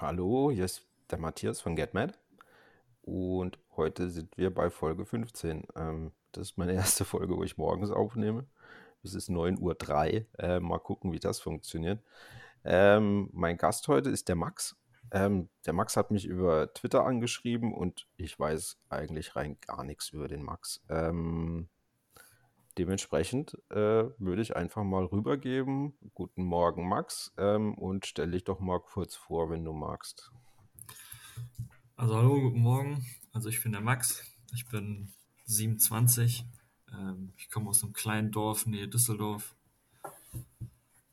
Hallo, hier ist der Matthias von GetMad und heute sind wir bei Folge 15. Ähm, das ist meine erste Folge, wo ich morgens aufnehme. Es ist 9.03 Uhr. Äh, mal gucken, wie das funktioniert. Ähm, mein Gast heute ist der Max. Ähm, der Max hat mich über Twitter angeschrieben und ich weiß eigentlich rein gar nichts über den Max. Ähm, dementsprechend äh, würde ich einfach mal rübergeben. Guten Morgen, Max, ähm, und stell dich doch mal kurz vor, wenn du magst. Also hallo, guten Morgen. Also ich bin der Max, ich bin 27, ähm, ich komme aus einem kleinen Dorf nähe Düsseldorf.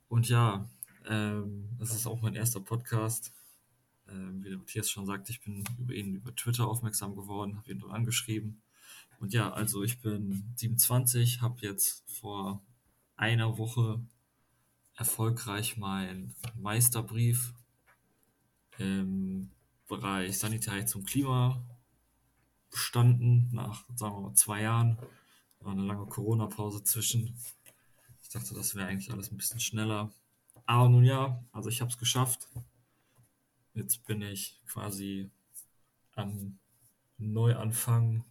Und ja, ähm, das ist auch mein erster Podcast. Ähm, wie der Matthias schon sagt, ich bin über ihn über Twitter aufmerksam geworden, habe ihn dort angeschrieben. Und ja, also ich bin 27, habe jetzt vor einer Woche erfolgreich meinen Meisterbrief im Bereich Sanität zum Klima bestanden, nach, sagen wir mal, zwei Jahren. War eine lange Corona-Pause zwischen. Ich dachte, das wäre eigentlich alles ein bisschen schneller. Aber nun ja, also ich habe es geschafft. Jetzt bin ich quasi am Neuanfang,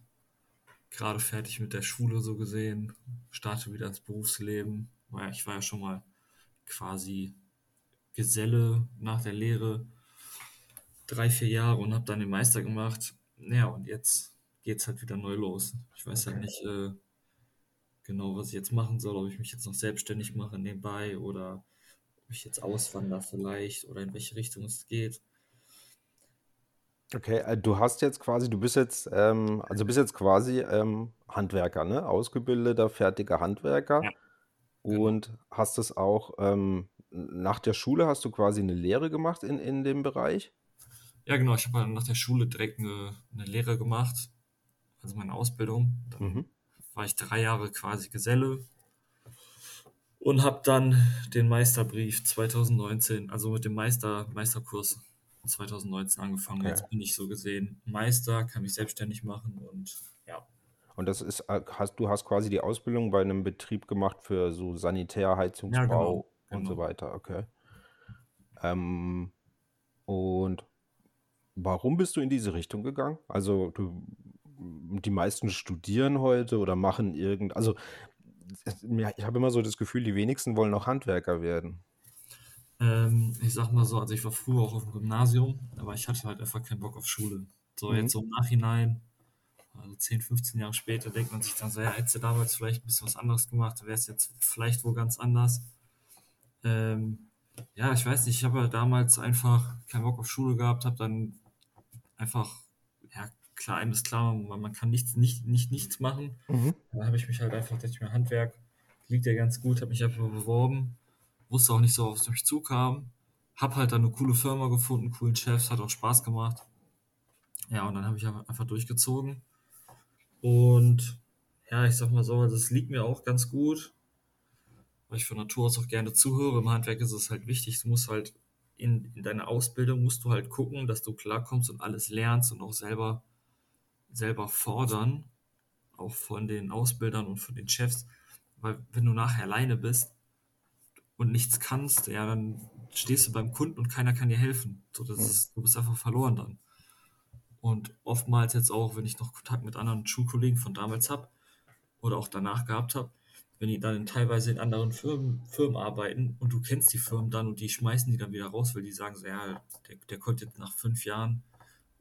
gerade fertig mit der Schule so gesehen, starte wieder ins Berufsleben. Ich war ja schon mal quasi Geselle nach der Lehre, drei, vier Jahre und habe dann den Meister gemacht. Ja, und jetzt geht es halt wieder neu los. Ich weiß halt nicht äh, genau, was ich jetzt machen soll, ob ich mich jetzt noch selbstständig mache nebenbei oder ob ich jetzt auswandere vielleicht oder in welche Richtung es geht. Okay, äh, du hast jetzt quasi, du bist jetzt, ähm, also bist jetzt quasi ähm, Handwerker, ne? Ausgebildeter, fertiger Handwerker. Ja, genau. Und hast es auch, ähm, nach der Schule hast du quasi eine Lehre gemacht in, in dem Bereich? Ja, genau. Ich habe halt nach der Schule direkt eine, eine Lehre gemacht, also meine Ausbildung. Dann Mhm. war ich drei Jahre quasi Geselle und habe dann den Meisterbrief 2019, also mit dem Meister, Meisterkurs 2019 angefangen. Okay. Jetzt bin ich so gesehen Meister, kann mich selbstständig machen und ja, Und das ist, äh, hast, du hast quasi die Ausbildung bei einem Betrieb gemacht für so Sanitär, ja, Heizungsbau genau, und so genau. weiter, okay. Ähm, und warum bist du in diese Richtung gegangen? Also du, die meisten studieren heute oder machen irgend, also ich habe immer so das Gefühl, die wenigsten wollen auch Handwerker werden. Ähm, ich sag mal so, also ich war früher auch auf dem Gymnasium, aber ich hatte halt einfach keinen Bock auf Schule. So Mhm. jetzt so im Nachhinein, also 10, 15 Jahre später, denkt man sich dann so, ja, hättest du damals vielleicht ein bisschen was anderes gemacht, wäre es jetzt vielleicht wohl ganz anders. Ähm, ja, ich weiß nicht, ich habe halt damals einfach keinen Bock auf Schule gehabt, habe dann einfach, ja, klar, einem ist klar, man, man kann nichts, nicht, nicht nichts machen. Mhm. Dann habe ich mich halt einfach, dachte ich mir, Handwerk liegt ja ganz gut, habe mich einfach beworben, wusste auch nicht so, was mich zukam, habe halt dann eine coole Firma gefunden, coolen Chefs, hat auch Spaß gemacht. Ja, und dann habe ich einfach einfach durchgezogen. Und ja, ich sag mal so, das liegt mir auch ganz gut, weil ich von Natur aus auch gerne zuhöre. Im Handwerk ist es halt wichtig, du musst halt in, in deiner Ausbildung musst du halt gucken, dass du klarkommst und alles lernst und auch selber, selber fordern, auch von den Ausbildern und von den Chefs. Weil wenn du nachher alleine bist und nichts kannst, ja, dann stehst du beim Kunden und keiner kann dir helfen. So, das ist, du bist einfach verloren dann. Und oftmals jetzt auch, wenn ich noch Kontakt mit anderen Schulkollegen von damals habe oder auch danach gehabt habe, wenn die dann teilweise in anderen Firmen, Firmen arbeiten und du kennst die Firmen dann und die schmeißen die dann wieder raus, weil die sagen so, ja, der, der konnte jetzt nach fünf Jahren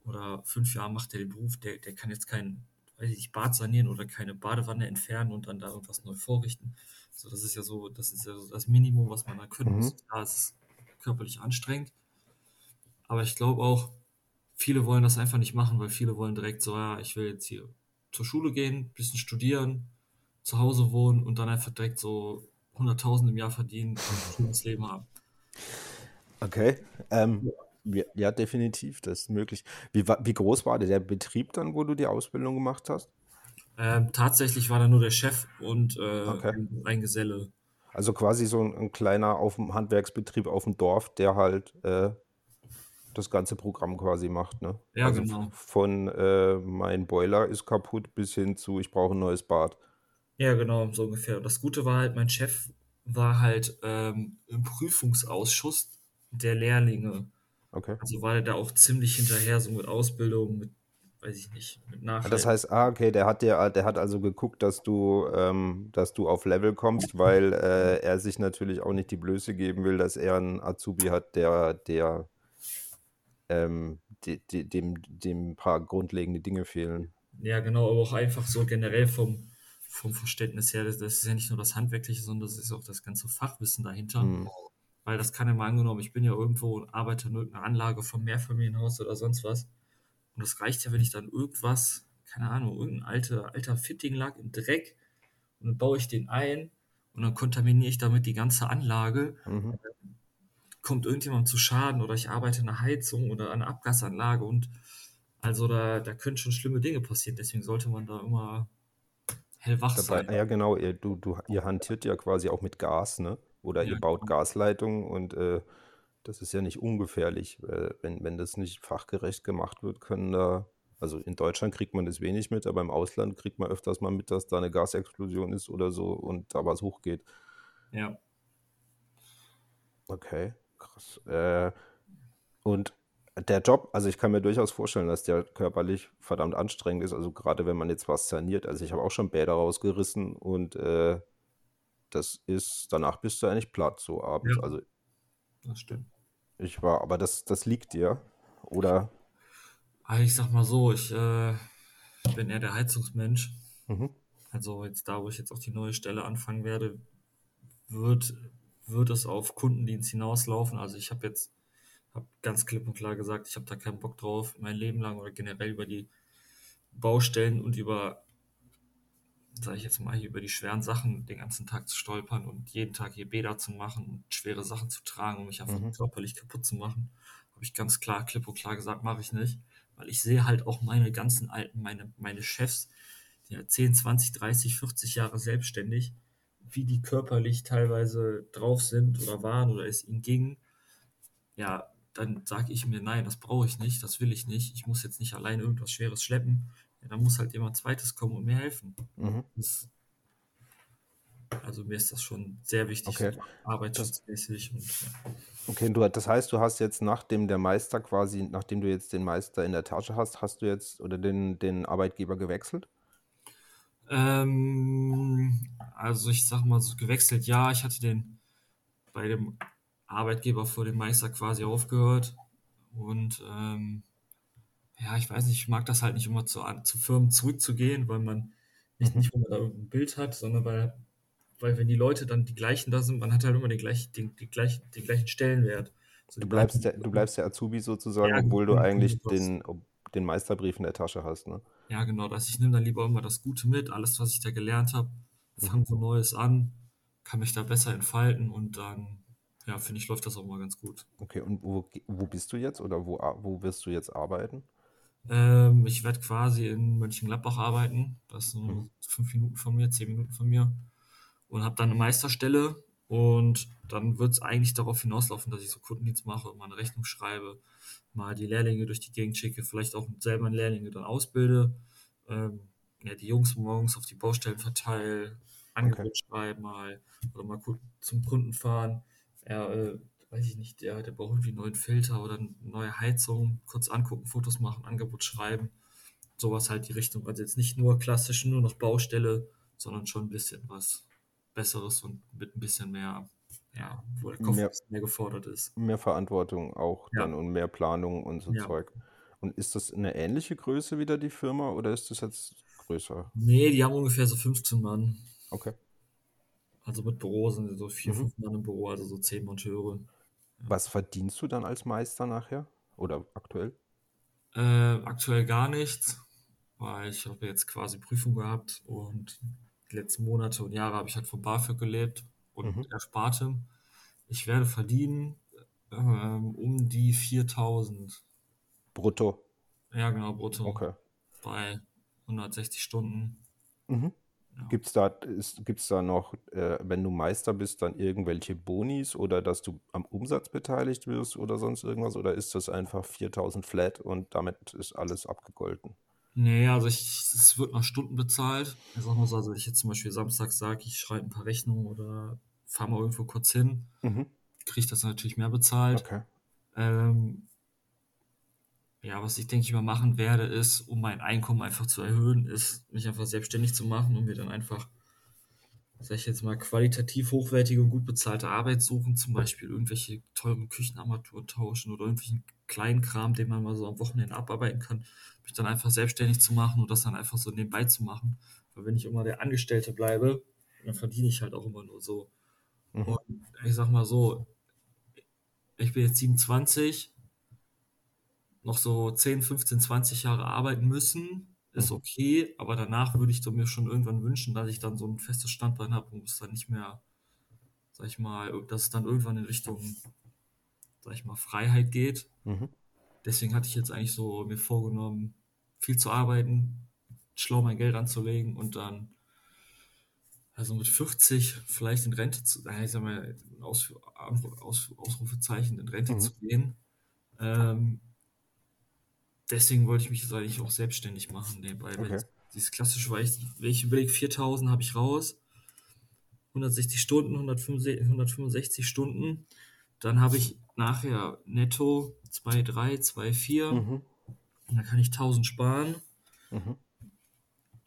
oder fünf Jahren macht er den Beruf, der, der kann jetzt kein, weiß ich nicht, Bad sanieren oder keine Badewanne entfernen und dann da irgendwas neu vorrichten. So, das ist ja so, das ist ja so das Minimum, was man da können Mhm. muss. Klar, es ist körperlich anstrengend, aber ich glaube auch, viele wollen das einfach nicht machen, weil viele wollen direkt so, ja, ich will jetzt hier zur Schule gehen, bisschen studieren, zu Hause wohnen und dann einfach direkt so 100.000 im Jahr verdienen und ein schönes Leben haben. Okay. Ähm, ja, ja, definitiv, das ist möglich. Wie, wie groß war der Betrieb dann, wo du die Ausbildung gemacht hast? Ähm, tatsächlich war da nur der Chef und äh, Okay. ein, Geselle. Also quasi so ein, ein kleiner auf dem Handwerksbetrieb auf dem Dorf, der halt äh, das ganze Programm quasi macht, ne? Ja, Also genau. von äh, mein Boiler ist kaputt bis hin zu ich brauche ein neues Bad. Ja, genau, so ungefähr. Und das Gute war halt, mein Chef war halt ähm, im Prüfungsausschuss der Lehrlinge. Okay. Also war der auch ziemlich hinterher, so mit Ausbildung, mit, weiß ich nicht, mit Ah, Nachhalt. Das heißt, ah, okay, der hat dir, der hat also geguckt, dass du, ähm, dass du auf Level kommst, weil äh, er sich natürlich auch nicht die Blöße geben will, dass er einen Azubi hat, der, der ähm, de, de, dem, dem ein paar grundlegende Dinge fehlen. Ja, genau, aber auch einfach so generell vom, vom Verständnis her, das, ist ja nicht nur das Handwerkliche, sondern das ist auch das ganze Fachwissen dahinter. Hm. Weil das kann ja mal angenommen, ich bin ja irgendwo und arbeite in irgendeiner Anlage vom Mehrfamilienhaus oder sonst was. Und das reicht ja, wenn ich dann irgendwas, keine Ahnung, irgendein alter, alter Fitting lag im Dreck und dann baue ich den ein und dann kontaminiere ich damit die ganze Anlage. Mhm. Kommt irgendjemand zu Schaden oder ich arbeite in einer Heizung oder einer Abgasanlage und also da, da können schon schlimme Dinge passieren. Deswegen sollte man da immer hellwach Dabei, sein. ja genau, ihr, du, du, ihr hantiert ja quasi auch mit Gas, ne? Oder Ja, ihr baut Gasleitungen und äh, das ist ja nicht ungefährlich. Äh, wenn, wenn das nicht fachgerecht gemacht wird, können da, also in Deutschland kriegt man das wenig mit, aber im Ausland kriegt man öfters mal mit, dass da eine Gasexplosion ist oder so und da was hochgeht. ja. Okay, krass. Äh, und der Job, also ich kann mir durchaus vorstellen, dass der körperlich verdammt anstrengend ist, also gerade wenn man jetzt was saniert. Also ich habe auch schon Bäder rausgerissen und äh, das ist, danach bist du eigentlich platt, so abends. Ja. Also Das stimmt. Ich war, aber das, das liegt dir, oder? Also ich sag mal so, ich äh, bin eher der Heizungsmensch. Mhm. Also jetzt da, wo ich jetzt auch die neue Stelle anfangen werde, wird, wird es auf Kundendienst hinauslaufen. Also ich habe jetzt hab ganz klipp und klar gesagt, ich habe da keinen Bock drauf, mein Leben lang oder generell über die Baustellen und über, sage ich jetzt mal, hier über die schweren Sachen den ganzen Tag zu stolpern und jeden Tag hier Bäder zu machen und schwere Sachen zu tragen, um mich einfach Mhm. körperlich kaputt zu machen. Habe ich ganz klar, klipp und klar gesagt, mache ich nicht. Weil ich sehe halt auch meine ganzen alten, meine, meine Chefs, die ja 10, 20, 30, 40 Jahre selbstständig, wie die körperlich teilweise drauf sind oder waren oder es ihnen ging. Ja, dann sage ich mir, nein, das brauche ich nicht, das will ich nicht. Ich muss jetzt nicht allein irgendwas Schweres schleppen. Ja, dann muss halt jemand Zweites kommen und mir helfen. Mhm. Das, also mir ist das schon sehr wichtig, Okay. arbeitsschutzmäßig. Und, ja. Okay, du, das heißt, du hast jetzt nachdem der Meister quasi, nachdem du jetzt den Meister in der Tasche hast, hast du jetzt oder den, den Arbeitgeber gewechselt? Ähm, also ich sag mal so gewechselt, ja, ich hatte den bei dem Arbeitgeber vor dem Meister quasi aufgehört und ähm, ja, ich weiß nicht, ich mag das halt nicht immer zu, zu Firmen zurückzugehen, weil man nicht, Mhm. nicht, man da irgendein Bild hat, sondern weil, weil wenn die Leute dann die gleichen da sind, man hat halt immer den gleichen, den, die gleichen, den gleichen Stellenwert. So Du bleibst der, du bleibst der Azubi sozusagen, Ja, obwohl du genau, eigentlich das- den, den Meisterbrief in der Tasche hast, ne? Ja, genau, dass ich nehme dann lieber immer das Gute mit, alles, was ich da gelernt habe, fange wo Neues an, kann mich da besser entfalten und dann, ja, finde ich, läuft das auch mal ganz gut. Okay, und wo, wo bist du jetzt oder wo, wo wirst du jetzt arbeiten? Ähm, ich werde quasi in Mönchengladbach arbeiten, das nur Mhm. fünf Minuten von mir, zehn Minuten von mir. Und habe dann eine Meisterstelle. Und dann wird es eigentlich darauf hinauslaufen, dass ich so Kundendienst mache, mal eine Rechnung schreibe, mal die Lehrlinge durch die Gegend schicke, vielleicht auch selber Lehrlinge dann ausbilde, ähm, ja, die Jungs morgens auf die Baustellen verteile, Angebot schreiben mal oder mal zum Kunden fahren. Ja, äh, weiß ich nicht, der, der braucht irgendwie einen neuen Filter oder eine neue Heizung, kurz angucken, Fotos machen, Angebot schreiben. Sowas halt die Richtung. Also jetzt nicht nur klassisch nur noch Baustelle, sondern schon ein bisschen was Besseres und mit ein bisschen mehr, ja, wo der Kopf Mehr- mehr gefordert ist. Mehr Verantwortung auch Ja. dann und mehr Planung und so Ja. Zeug. Und ist das eine ähnliche Größe wieder die Firma oder ist das jetzt größer? Nee, die haben ungefähr so 15 Mann. Okay. Also mit Büro sind so vier, Mhm. fünf Mann im Büro, also so zehn Monteure. Was verdienst du dann als Meister nachher? Oder aktuell? Äh, aktuell gar nichts, weil ich habe jetzt quasi Prüfung gehabt und die letzten Monate und Jahre habe ich halt vom BAföG gelebt und Mhm. Erspartem. Ich werde verdienen ähm, um die 4000. Brutto. Ja, genau, brutto. Okay. Bei 160 Stunden. Mhm. Ja. Gibt es da, ist, gibt's da noch, äh, wenn du Meister bist, dann irgendwelche Bonis oder dass du am Umsatz beteiligt wirst oder sonst irgendwas? Oder ist das einfach 4000 flat und damit ist alles abgegolten? Nee, also es wird nach Stunden bezahlt. Ich sag mal so, also wenn ich jetzt zum Beispiel samstags sage, ich schreibe ein paar Rechnungen oder fahre mal irgendwo kurz hin, Mhm. kriege ich das natürlich mehr bezahlt. Okay. Ähm, ja, was ich denke ich mal machen werde, ist, um mein Einkommen einfach zu erhöhen, ist, mich einfach selbstständig zu machen und mir dann einfach, sag ich jetzt mal, qualitativ hochwertige und gut bezahlte Arbeit suchen, zum Beispiel irgendwelche teuren Küchenarmaturen tauschen oder irgendwelchen kleinen Kram, den man mal so am Wochenende abarbeiten kann, mich dann einfach selbstständig zu machen und das dann einfach so nebenbei zu machen. Weil wenn ich immer der Angestellte bleibe, dann verdiene ich halt auch immer nur so. Mhm. Und ich sag mal so, ich bin jetzt 27, noch so 10, 15, 20 Jahre arbeiten müssen, ist Mhm. okay, aber danach würde ich mir schon irgendwann wünschen, dass ich dann so ein festes Standbein habe und es dann nicht mehr, sag ich mal, dass es dann irgendwann in Richtung, sag ich mal, Freiheit geht. Mhm. Deswegen hatte ich jetzt eigentlich so mir vorgenommen, viel zu arbeiten, schlau mein Geld anzulegen und dann also mit 40 vielleicht in Rente zu, ich sag mal, Aus, Aus, Ausrufezeichen in Rente Mhm. zu gehen. Ähm, deswegen wollte ich mich jetzt eigentlich auch selbstständig machen nebenbei. Okay. Dieses klassische, weil ich, wenn ich überlege, 4000 habe ich raus, 160 Stunden, 165, 165 Stunden, dann habe ich nachher netto 2,3, 2,4, Mhm. und dann kann ich 1000 sparen. Mhm.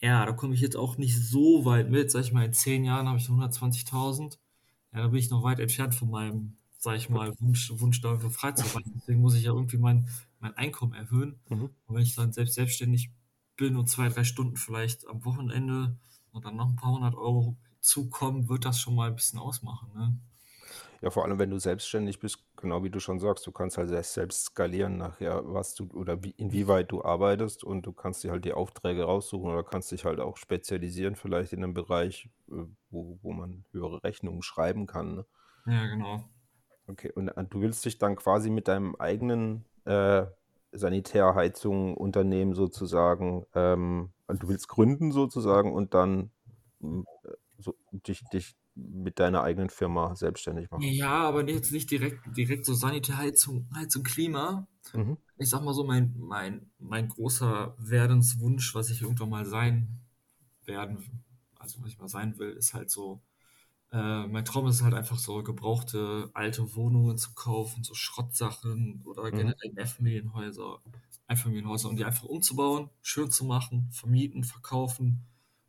Ja, da komme ich jetzt auch nicht so weit mit. Sag ich mal, in 10 Jahren habe ich 120.000. Ja, da bin ich noch weit entfernt von meinem, sag ich mal, Wunsch, Wunsch dafür frei zu sein. Deswegen muss ich ja irgendwie mein, mein Einkommen erhöhen. Mhm. Und wenn ich dann selbst selbstständig bin und zwei, drei Stunden vielleicht am Wochenende und dann noch ein paar hundert Euro zukommen, wird das schon mal ein bisschen ausmachen. Ne? Ja, vor allem, wenn du selbstständig bist, genau wie du schon sagst, du kannst halt selbst, skalieren nachher, was du oder wie, inwieweit du arbeitest und du kannst dir halt die Aufträge raussuchen oder kannst dich halt auch spezialisieren, vielleicht in einem Bereich, äh, wo, wo man höhere Rechnungen schreiben kann. Ne? Ja, genau. Okay, und äh, du willst dich dann quasi mit deinem eigenen äh, Sanitärheizung Unternehmen sozusagen, ähm, du willst gründen sozusagen und dann mm, äh, so, dich, dich mit deiner eigenen Firma selbstständig machen. Ja, aber jetzt nicht direkt, direkt so Sanitärheizung, Heizung, Klima. Mhm. Ich sag mal so, mein, mein, mein großer Werdenswunsch, was ich irgendwann mal sein werden, also was ich mal sein will, ist halt so, äh, mein Traum ist halt einfach so gebrauchte alte Wohnungen zu kaufen, so Schrottsachen oder Mhm. generell Mehrfamilienhäuser, Einfamilienhäuser und die einfach umzubauen, schön zu machen, vermieten, verkaufen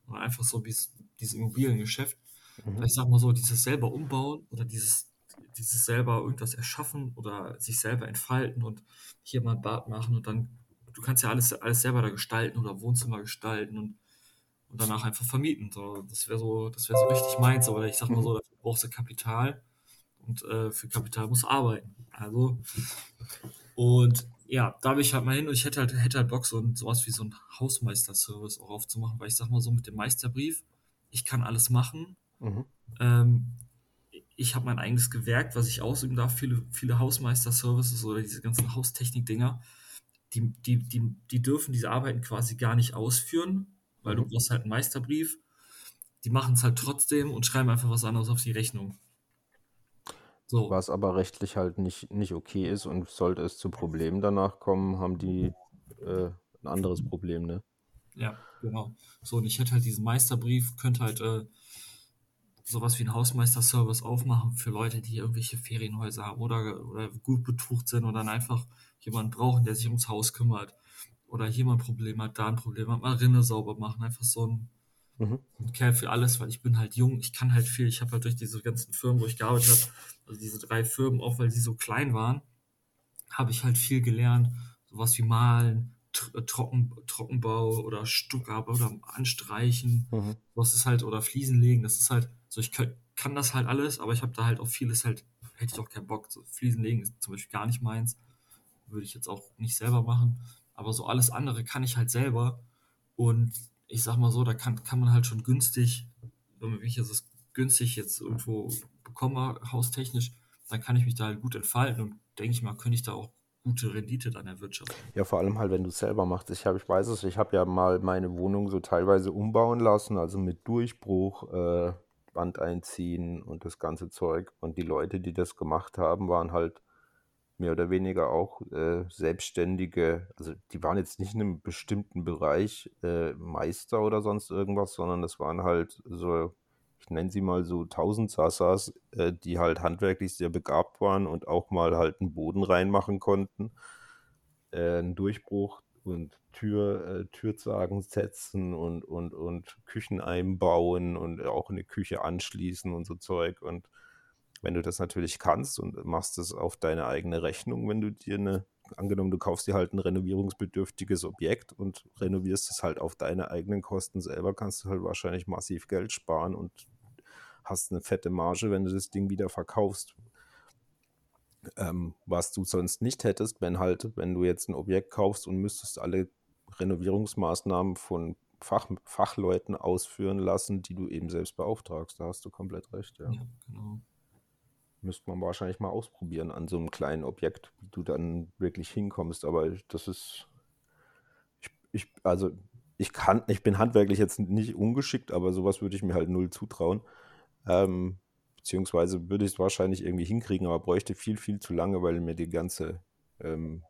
und einfach so dieses, dieses Immobiliengeschäft. Mhm. Ich sag mal so, dieses selber umbauen oder dieses, dieses selber irgendwas erschaffen oder sich selber entfalten und hier mal ein Bad machen und dann, du kannst ja alles, alles selber da gestalten oder Wohnzimmer gestalten und, und danach einfach vermieten. So, das wäre so, das wäre so richtig meins, aber ich sag mal so, dafür brauchst du Kapital und äh, für Kapital musst du arbeiten. Also, und ja, da bin ich halt mal hin und ich hätte halt, hätte halt Bock, so ein, sowas wie so ein Hausmeister-Service auch aufzumachen, weil ich sag mal so mit dem Meisterbrief, ich kann alles machen. Mhm. Ähm, ich habe mein eigenes Gewerk, was ich ausüben darf. Viele, viele Hausmeister-Services oder diese ganzen Haustechnik-Dinger, die, die, die, die dürfen diese Arbeiten quasi gar nicht ausführen, weil du Mhm. brauchst halt einen Meisterbrief. Die machen es halt trotzdem und schreiben einfach was anderes auf die Rechnung. So, Was aber rechtlich halt nicht, nicht okay ist und sollte es zu Problemen danach kommen, haben die äh, ein anderes Problem, ne? ja, genau. So, und ich hätte halt diesen Meisterbrief, könnte halt äh, sowas wie einen Hausmeister-Service aufmachen für Leute, die irgendwelche Ferienhäuser haben oder, oder gut betucht sind und dann einfach jemanden brauchen, der sich ums Haus kümmert. Oder hier mal ein Problem hat, da ein Problem hat, mal Rinne sauber machen. Einfach so ein, Mhm. ein Kerl für alles, weil ich bin halt jung, ich kann halt viel. Ich habe halt durch diese ganzen Firmen, wo ich gearbeitet habe, also diese drei Firmen, auch weil sie so klein waren, habe ich halt viel gelernt. Sowas wie Malen, äh, Trocken, Trockenbau oder Stuckarbeit oder Anstreichen. Mhm. Was ist halt, oder Fliesen legen, das ist halt, so ich kann, kann das halt alles, aber ich habe da halt auch vieles halt, hätte ich auch keinen Bock. So Fliesen legen ist zum Beispiel gar nicht meins. Würde ich jetzt auch nicht selber machen. Aber so alles andere kann ich halt selber. Und ich sag mal so, da kann, kann man halt schon günstig, wenn ich das günstig jetzt irgendwo bekomme, haustechnisch, dann kann ich mich da halt gut entfalten und denke ich mal, könnte ich da auch gute Rendite dann erwirtschaften. Ja, vor allem halt, wenn du es selber machst. Ich habe, ich weiß es, ich habe ja mal meine Wohnung so teilweise umbauen lassen, also mit Durchbruch, äh, Wand einziehen und das ganze Zeug. Und die Leute, die das gemacht haben, waren halt mehr oder weniger auch äh, selbstständige, also die waren jetzt nicht in einem bestimmten Bereich äh, Meister oder sonst irgendwas, sondern das waren halt so, ich nenne sie mal so Tausendsasas, äh, die halt handwerklich sehr begabt waren und auch mal halt einen Boden reinmachen konnten. äh, einen Durchbruch und Tür, äh, Türzagen setzen und, und, und Küchen einbauen und auch eine Küche anschließen und so Zeug. Und wenn du das natürlich kannst und machst es auf deine eigene Rechnung, wenn du dir eine, angenommen, du kaufst dir halt ein renovierungsbedürftiges Objekt und renovierst es halt auf deine eigenen Kosten selber, kannst du halt wahrscheinlich massiv Geld sparen und hast eine fette Marge, wenn du das Ding wieder verkaufst. Ähm, was du sonst nicht hättest, wenn halt, wenn du jetzt ein Objekt kaufst und müsstest alle Renovierungsmaßnahmen von Fach, Fachleuten ausführen lassen, die du eben selbst beauftragst. Da hast du komplett recht, ja. ja genau. Müsste man wahrscheinlich mal ausprobieren an so einem kleinen Objekt, wie du dann wirklich hinkommst. Aber das ist, ich, ich, also ich kann, ich bin handwerklich jetzt nicht ungeschickt, aber sowas würde ich mir halt null zutrauen. Ähm, beziehungsweise würde ich es wahrscheinlich irgendwie hinkriegen, aber bräuchte viel, viel zu lange, weil mir die ganze, ähm,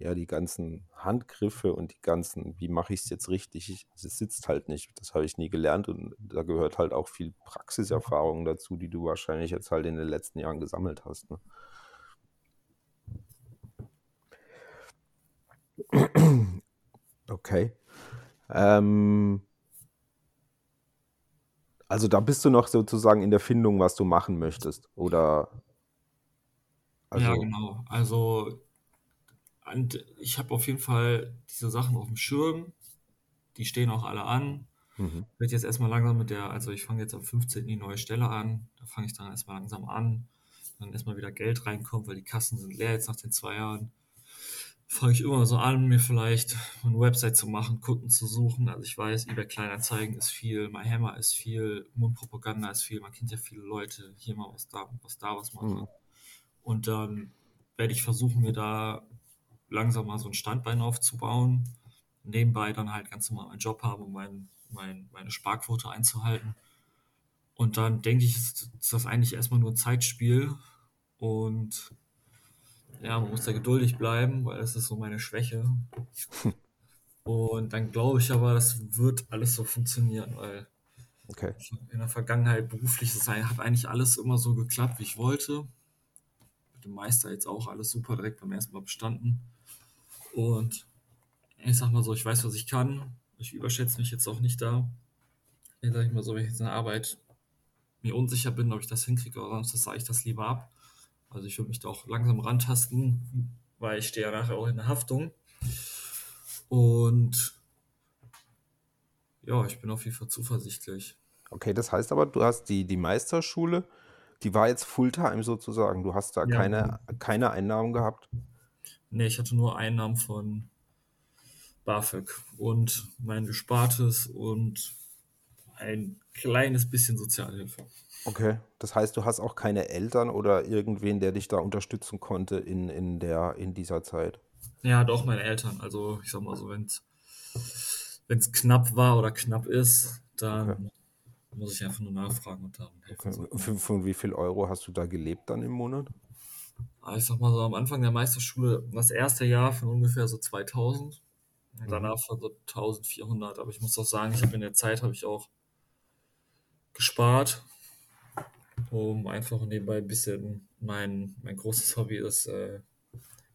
ja, die ganzen Handgriffe und die ganzen, wie mache ich es jetzt richtig, es sitzt halt nicht. Das habe ich nie gelernt und da gehört halt auch viel Praxiserfahrung dazu, die du wahrscheinlich jetzt halt in den letzten Jahren gesammelt hast. Ne? Okay. Ähm, also da bist du noch sozusagen in der Findung, was du machen möchtest, oder? Also, ja, genau. Also ich habe auf jeden Fall diese Sachen auf dem Schirm. Die stehen auch alle an. Mhm. Ich werde jetzt erstmal langsam mit der, also ich fange jetzt am 15. die neue Stelle an. Da fange ich dann erstmal langsam an. Dann erstmal wieder Geld reinkommt, weil die Kassen sind leer jetzt nach den zwei Jahren fange ich immer so an, mir vielleicht eine Website zu machen, Kunden zu suchen. Also ich weiß, eBay Kleinanzeigen ist viel, MyHammer ist viel, Mundpropaganda ist viel. Man kennt ja viele Leute, hier mal was da, was da was machen. Mhm. Und dann werde ich versuchen, mir da langsam mal so ein Standbein aufzubauen. Nebenbei dann halt ganz normal meinen Job haben, um mein, mein, meine Sparquote einzuhalten. Und dann denke ich, ist das eigentlich erstmal nur ein Zeitspiel. Und ja, man muss da geduldig bleiben, weil das ist so meine Schwäche. Und dann glaube ich aber, das wird alles so funktionieren, weil okay. in der Vergangenheit beruflich sein hat eigentlich alles immer so geklappt, wie ich wollte. Mit dem Meister jetzt auch alles super direkt beim ersten Mal bestanden. Und ich sag mal so, ich weiß, was ich kann. Ich überschätze mich jetzt auch nicht da. Ich sag ich mal so, wenn ich jetzt in der Arbeit mir unsicher bin, ob ich das hinkriege oder sonst, sage ich das lieber ab. Also ich würde mich da auch langsam rantasten, weil ich stehe ja nachher auch in der Haftung. Und ja, ich bin auf jeden Fall zuversichtlich. Okay, das heißt aber, du hast die, die Meisterschule, die war jetzt Fulltime sozusagen. Du hast da ja. keine, keine Einnahmen gehabt? Nee, ich hatte nur Einnahmen von BAföG und mein Gespartes und ein kleines bisschen Sozialhilfe. Okay, das heißt, du hast auch keine Eltern oder irgendwen, der dich da unterstützen konnte in, in, der, in dieser Zeit? Ja, doch, meine Eltern. Also ich sag mal so, wenn es knapp war oder knapp ist, dann okay. muss ich einfach nur nachfragen und dann. Okay. Von, von wie viel Euro hast du da gelebt dann im Monat? Ah, ich sag mal so, am Anfang der Meisterschule, das erste Jahr von ungefähr so 2000. Und mhm. danach von so 1400. Aber ich muss auch sagen, ich habe in der Zeit habe ich auch gespart um einfach nebenbei ein bisschen mein, mein großes Hobby ist äh,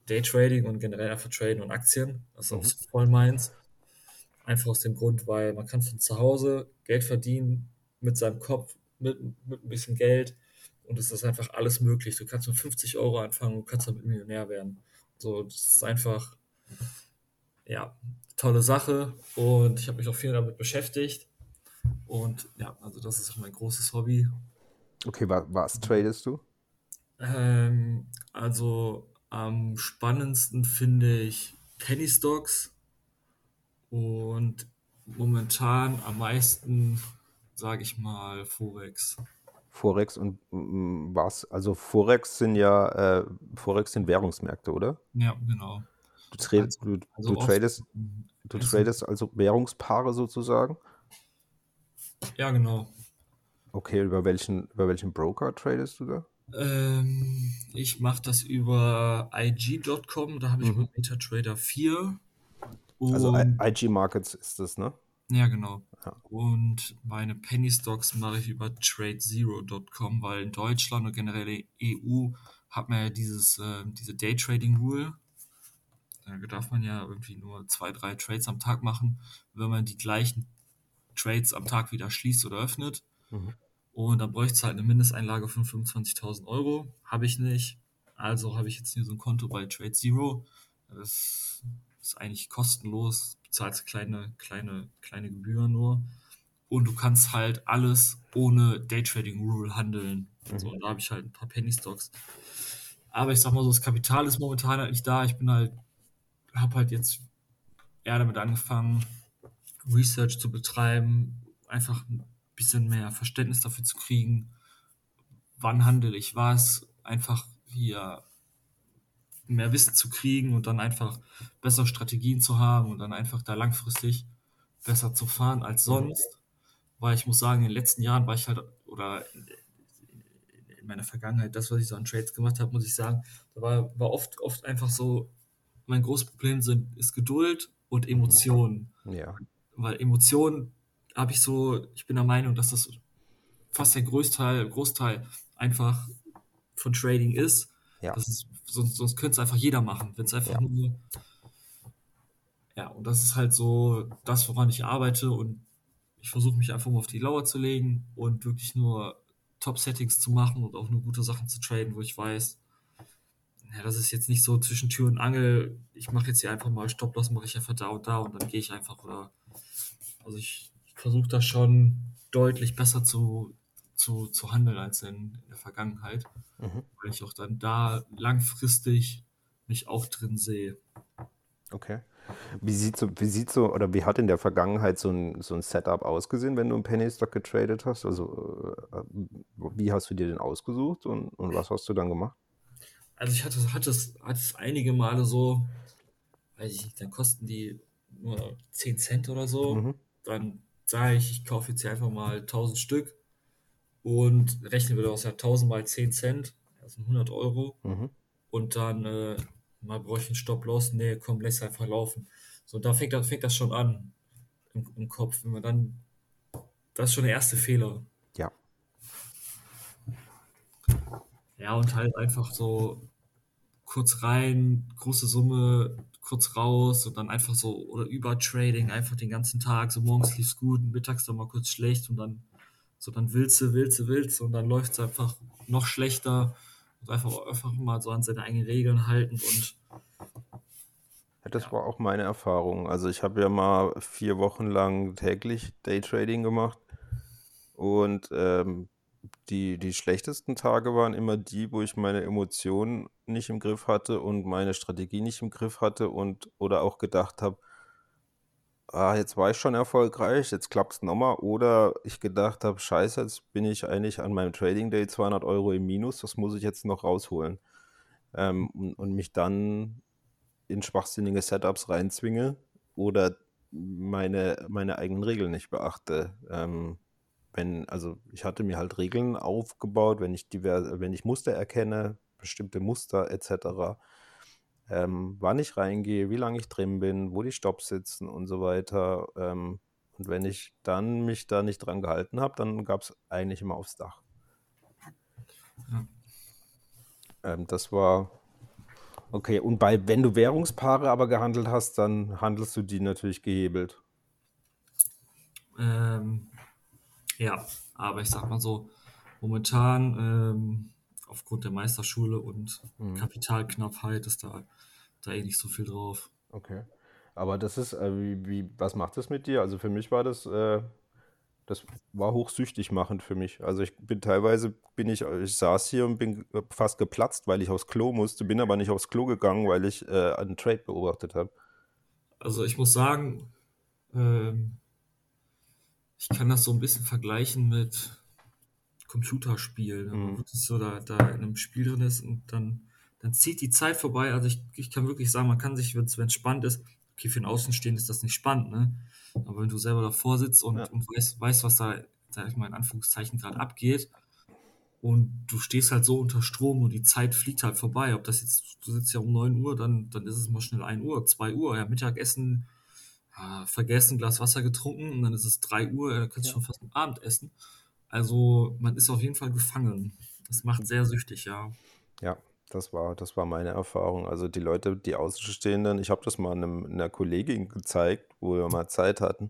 Daytrading und generell einfach Traden und Aktien. Das ist auch mhm. voll meins. Einfach aus dem Grund, weil man kann von zu Hause Geld verdienen mit seinem Kopf, mit, mit ein bisschen Geld und es ist einfach alles möglich. Du kannst mit 50 Euro anfangen und kannst damit Millionär werden. So, das ist einfach, ja, tolle Sache und ich habe mich auch viel damit beschäftigt. Und ja, also das ist auch mein großes Hobby Okay, was, was tradest du? Ähm, also am spannendsten finde ich Penny Stocks und momentan am meisten, sage ich mal, Forex. Forex und mm, was? Also Forex sind ja äh, Forex sind Währungsmärkte, oder? Ja, genau. Du, tra also, du, also du tradest, du tradest also Währungspaare sozusagen? Ja, genau. Okay, über welchen, über welchen Broker tradest du da? Ähm, ich mache das über IG.com, da habe ich mhm. MetaTrader 4. also IG Markets ist das, ne? Ja, genau. Ja. Und meine Penny Stocks mache ich über TradeZero.com, weil in Deutschland und generell EU hat man ja dieses, äh, diese Daytrading Rule. Da darf man ja irgendwie nur zwei, drei Trades am Tag machen, wenn man die gleichen Trades am Tag wieder schließt oder öffnet. Mhm. Und dann bräuchte es halt eine Mindesteinlage von 25.000 Euro. Habe ich nicht. Also habe ich jetzt hier so ein Konto bei Trade Zero. Das ist eigentlich kostenlos. Bezahlst kleine, kleine, kleine Gebühren nur. Und du kannst halt alles ohne Daytrading Rule handeln. Mhm. So, und da habe ich halt ein paar Penny Stocks. Aber ich sag mal so, das Kapital ist momentan halt nicht da. Ich bin halt, habe halt jetzt eher damit angefangen, Research zu betreiben, einfach ein bisschen mehr Verständnis dafür zu kriegen, wann handle ich was, einfach hier mehr Wissen zu kriegen und dann einfach bessere Strategien zu haben und dann einfach da langfristig besser zu fahren als sonst. Weil ich muss sagen, in den letzten Jahren war ich halt, oder in meiner Vergangenheit, das, was ich so an Trades gemacht habe, muss ich sagen, da war, war oft, oft einfach so, mein großes Problem sind, ist Geduld und Emotionen. Ja. Weil Emotionen habe ich so, ich bin der Meinung, dass das fast der Großteil, Großteil einfach von Trading ist. Ja. Das ist sonst, sonst könnte es einfach jeder machen, wenn es einfach ja. nur. Ja, und das ist halt so das, woran ich arbeite und ich versuche mich einfach mal auf die Lauer zu legen und wirklich nur Top-Settings zu machen und auch nur gute Sachen zu traden, wo ich weiß, ja, das ist jetzt nicht so zwischen Tür und Angel, ich mache jetzt hier einfach mal Stop-Loss, mache ich einfach da und da und dann gehe ich einfach oder. Also ich, ich versuche das schon deutlich besser zu, zu, zu handeln als in, in der Vergangenheit, mhm. weil ich auch dann da langfristig mich auch drin sehe. Okay. Wie sieht so, wie sieht so, oder wie hat in der Vergangenheit so ein, so ein Setup ausgesehen, wenn du einen Penny Stock getradet hast? Also, äh, wie hast du dir den ausgesucht und, und was hast du dann gemacht? Also, ich hatte, hatte, es, hatte es einige Male so, weiß ich nicht, dann kosten die nur 10 Cent oder so. Mhm. Dann sage ich, ich kaufe jetzt hier einfach mal 1000 Stück und rechnen wir daraus ja 1000 mal 10 Cent, also 100 Euro. Mhm. Und dann äh, mal brauche ich einen Stop-Loss, nee, komm, lass einfach laufen. So, da fängt, fängt das schon an im, im Kopf. Wenn man dann, das ist schon der erste Fehler. Ja. Ja, und halt einfach so kurz rein, große Summe, kurz raus und dann einfach so, oder Übertrading, einfach den ganzen Tag, so morgens lief es gut, mittags dann mal kurz schlecht und dann so, dann willst du, willst du, willst du und dann läuft es einfach noch schlechter. Und einfach, einfach mal so an seine eigenen Regeln halten und. Ja, das war auch meine Erfahrung. Also ich habe ja mal vier Wochen lang täglich Daytrading gemacht und ähm, die, die schlechtesten Tage waren immer die, wo ich meine Emotionen nicht im Griff hatte und meine Strategie nicht im Griff hatte und oder auch gedacht habe, ah, jetzt war ich schon erfolgreich, jetzt klappt es nochmal. Oder ich gedacht habe, scheiße, jetzt bin ich eigentlich an meinem Trading Day 200 Euro im Minus, das muss ich jetzt noch rausholen. Ähm, und, und, mich dann in schwachsinnige Setups reinzwinge oder meine, meine eigenen Regeln nicht beachte. Ähm, wenn, also ich hatte mir halt Regeln aufgebaut, wenn ich diverse, wenn ich Muster erkenne, bestimmte Muster etc ähm, wann ich reingehe, wie lange ich drin bin, wo die Stops sitzen und so weiter. Ähm, und wenn ich dann mich da nicht dran gehalten habe, dann gab es eigentlich immer aufs Dach. Ja. Ähm, das war okay. Und bei, wenn du Währungspaare aber gehandelt hast, dann handelst du die natürlich gehebelt. Ähm, ja, aber ich sag mal so, momentan ähm, aufgrund der Meisterschule und mhm. Kapitalknappheit ist da, da eh nicht so viel drauf. Okay. Aber das ist, äh, wie, wie, was macht das mit dir? Also für mich war das, äh, das war hochsüchtig machend für mich. Also ich bin teilweise, bin ich, ich saß hier und bin fast geplatzt, weil ich aufs Klo musste, bin aber nicht aufs Klo gegangen, weil ich äh, einen Trade beobachtet habe. Also ich muss sagen, ähm, ich kann das so ein bisschen vergleichen mit Computerspiel, ne? mhm. so da, da in einem Spiel drin ist und dann, dann zieht die Zeit vorbei. Also ich, ich kann wirklich sagen, man kann sich, wenn es spannend ist, okay, für den Außenstehenden ist das nicht spannend, ne? Aber wenn du selber davor sitzt und, ja. und weißt, weißt, was da, sag ich mal in Anführungszeichen, gerade abgeht, und du stehst halt so unter Strom und die Zeit fliegt halt vorbei. Ob das jetzt, du sitzt ja um 9 Uhr, dann, dann ist es mal schnell 1 Uhr, 2 Uhr, ja, Mittagessen, ja, vergessen, Glas Wasser getrunken und dann ist es 3 Uhr, ja, dann kannst du ja. schon fast ein Abendessen. Also man ist auf jeden Fall gefangen. Das macht sehr süchtig, ja. Ja, Das war, das war meine Erfahrung. Also die Leute, die Außenstehenden, ich habe das mal einem, einer Kollegin gezeigt, wo wir mal Zeit hatten.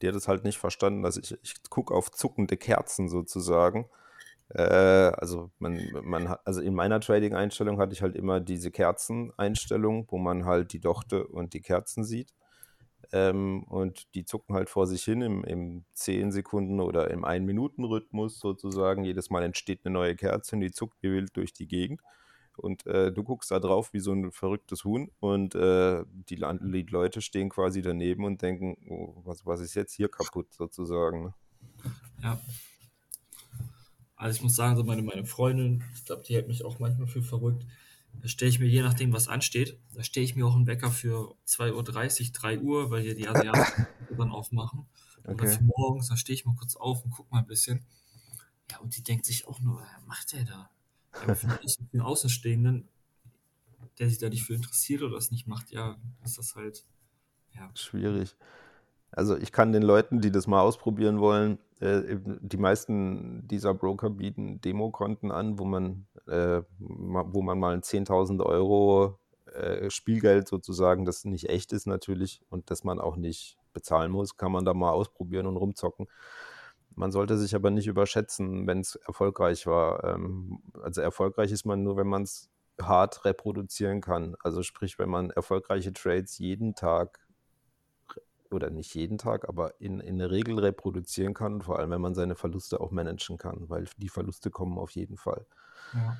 Die hat es halt nicht verstanden, dass ich, ich gucke auf zuckende Kerzen sozusagen. Äh, also man, man hat, also in meiner Trading-Einstellung hatte ich halt immer diese Kerzen-Einstellung, wo man halt die Dochte und die Kerzen sieht. Ähm, und die zucken halt vor sich hin im, im 10 Sekunden oder im 1-Minuten-Rhythmus sozusagen. Jedes Mal entsteht eine neue Kerze und die zuckt wild durch die Gegend. Und äh, du guckst da drauf wie so ein verrücktes Huhn und äh, die, die, Leute stehen quasi daneben und denken, oh, was, was ist jetzt hier kaputt sozusagen. Ne? Ja. Also ich muss sagen, so meine, meine Freundin, ich glaube, die hält mich auch manchmal für verrückt. Da stelle ich mir, je nachdem, was ansteht, da stelle ich mir auch einen Wecker für 2.30 Uhr, 3 Uhr, weil hier die Asiaten dann aufmachen. Okay. Oder für morgens, da stehe ich mal kurz auf und gucke mal ein bisschen. Ja, und die denkt sich auch nur, was macht der da? Ja, für einen Außenstehenden, der sich da nicht für interessiert oder das nicht macht, ja, ist das halt, ja. Schwierig. Also ich kann den Leuten, die das mal ausprobieren wollen, äh, die meisten dieser Broker bieten Demokonten an, wo man, äh, wo man mal ein 10.000 Euro äh, Spielgeld sozusagen, das nicht echt ist natürlich und das man auch nicht bezahlen muss, kann man da mal ausprobieren und rumzocken. Man sollte sich aber nicht überschätzen, wenn es erfolgreich war. Ähm, also erfolgreich ist man nur, wenn man es hart reproduzieren kann. Also sprich, wenn man erfolgreiche Trades jeden Tag oder nicht jeden Tag, aber in, in der Regel reproduzieren kann, vor allem wenn man seine Verluste auch managen kann, weil die Verluste kommen auf jeden Fall. Ja.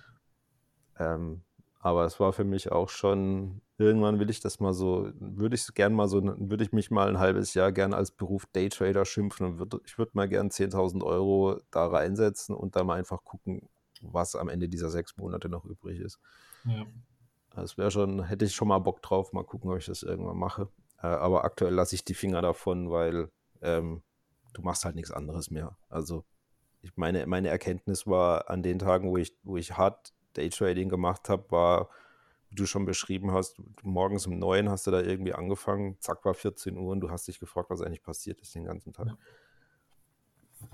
Ähm, aber es war für mich auch schon, irgendwann will ich das mal so, würde ich gern mal so, würde ich mich mal ein halbes Jahr gern als Beruf Daytrader schimpfen und würd, ich würde mal gern 10.000 Euro da reinsetzen und dann mal einfach gucken, was am Ende dieser sechs Monate noch übrig ist. Ja. Das wäre schon, hätte ich schon mal Bock drauf, mal gucken, ob ich das irgendwann mache. Äh, aber aktuell lasse ich die Finger davon, weil ähm, du machst halt nichts anderes mehr. Also ich meine, meine Erkenntnis war an den Tagen, wo ich, wo ich hart Daytrading gemacht habe, war, wie du schon beschrieben hast, morgens um neun hast du da irgendwie angefangen, zack war 14 Uhr und du hast dich gefragt, was eigentlich passiert ist den ganzen Tag. Ja.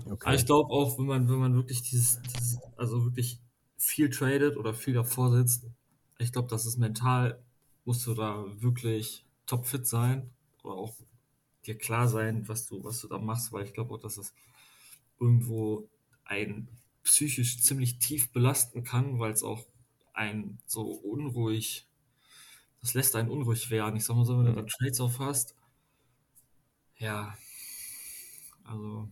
Okay. ich glaube auch, wenn man, wenn man wirklich dieses, dieses, also wirklich viel tradet oder viel davor sitzt, ich glaube, das ist mental, musst du da wirklich topfit sein oder auch dir klar sein, was du, was du da machst, weil ich glaube auch, dass es irgendwo ein psychisch ziemlich tief belasten kann, weil es auch ein so unruhig, das lässt einen unruhig werden. Ich sag mal so, wenn du da Trades auf hast, ja, also.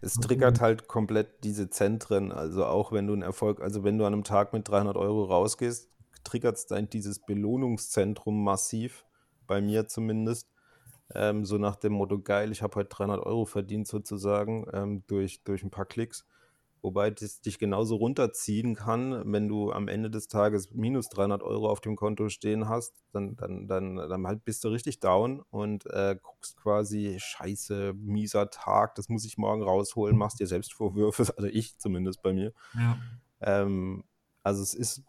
Es triggert halt komplett diese Zentren, also auch wenn du einen Erfolg, also wenn du an einem Tag mit 300 Euro rausgehst, triggert es dieses Belohnungszentrum massiv bei mir zumindest. Ähm, so nach dem Motto, geil, ich habe heute 300 Euro verdient sozusagen ähm, durch, durch ein paar Klicks. Wobei das dich genauso runterziehen kann, wenn du am Ende des Tages minus 300 Euro auf dem Konto stehen hast, dann, dann, dann, dann halt bist du richtig down und äh, guckst quasi, scheiße, mieser Tag, das muss ich morgen rausholen, machst dir selbst Vorwürfe, also ich zumindest bei mir. Ja. Ähm, also es ist,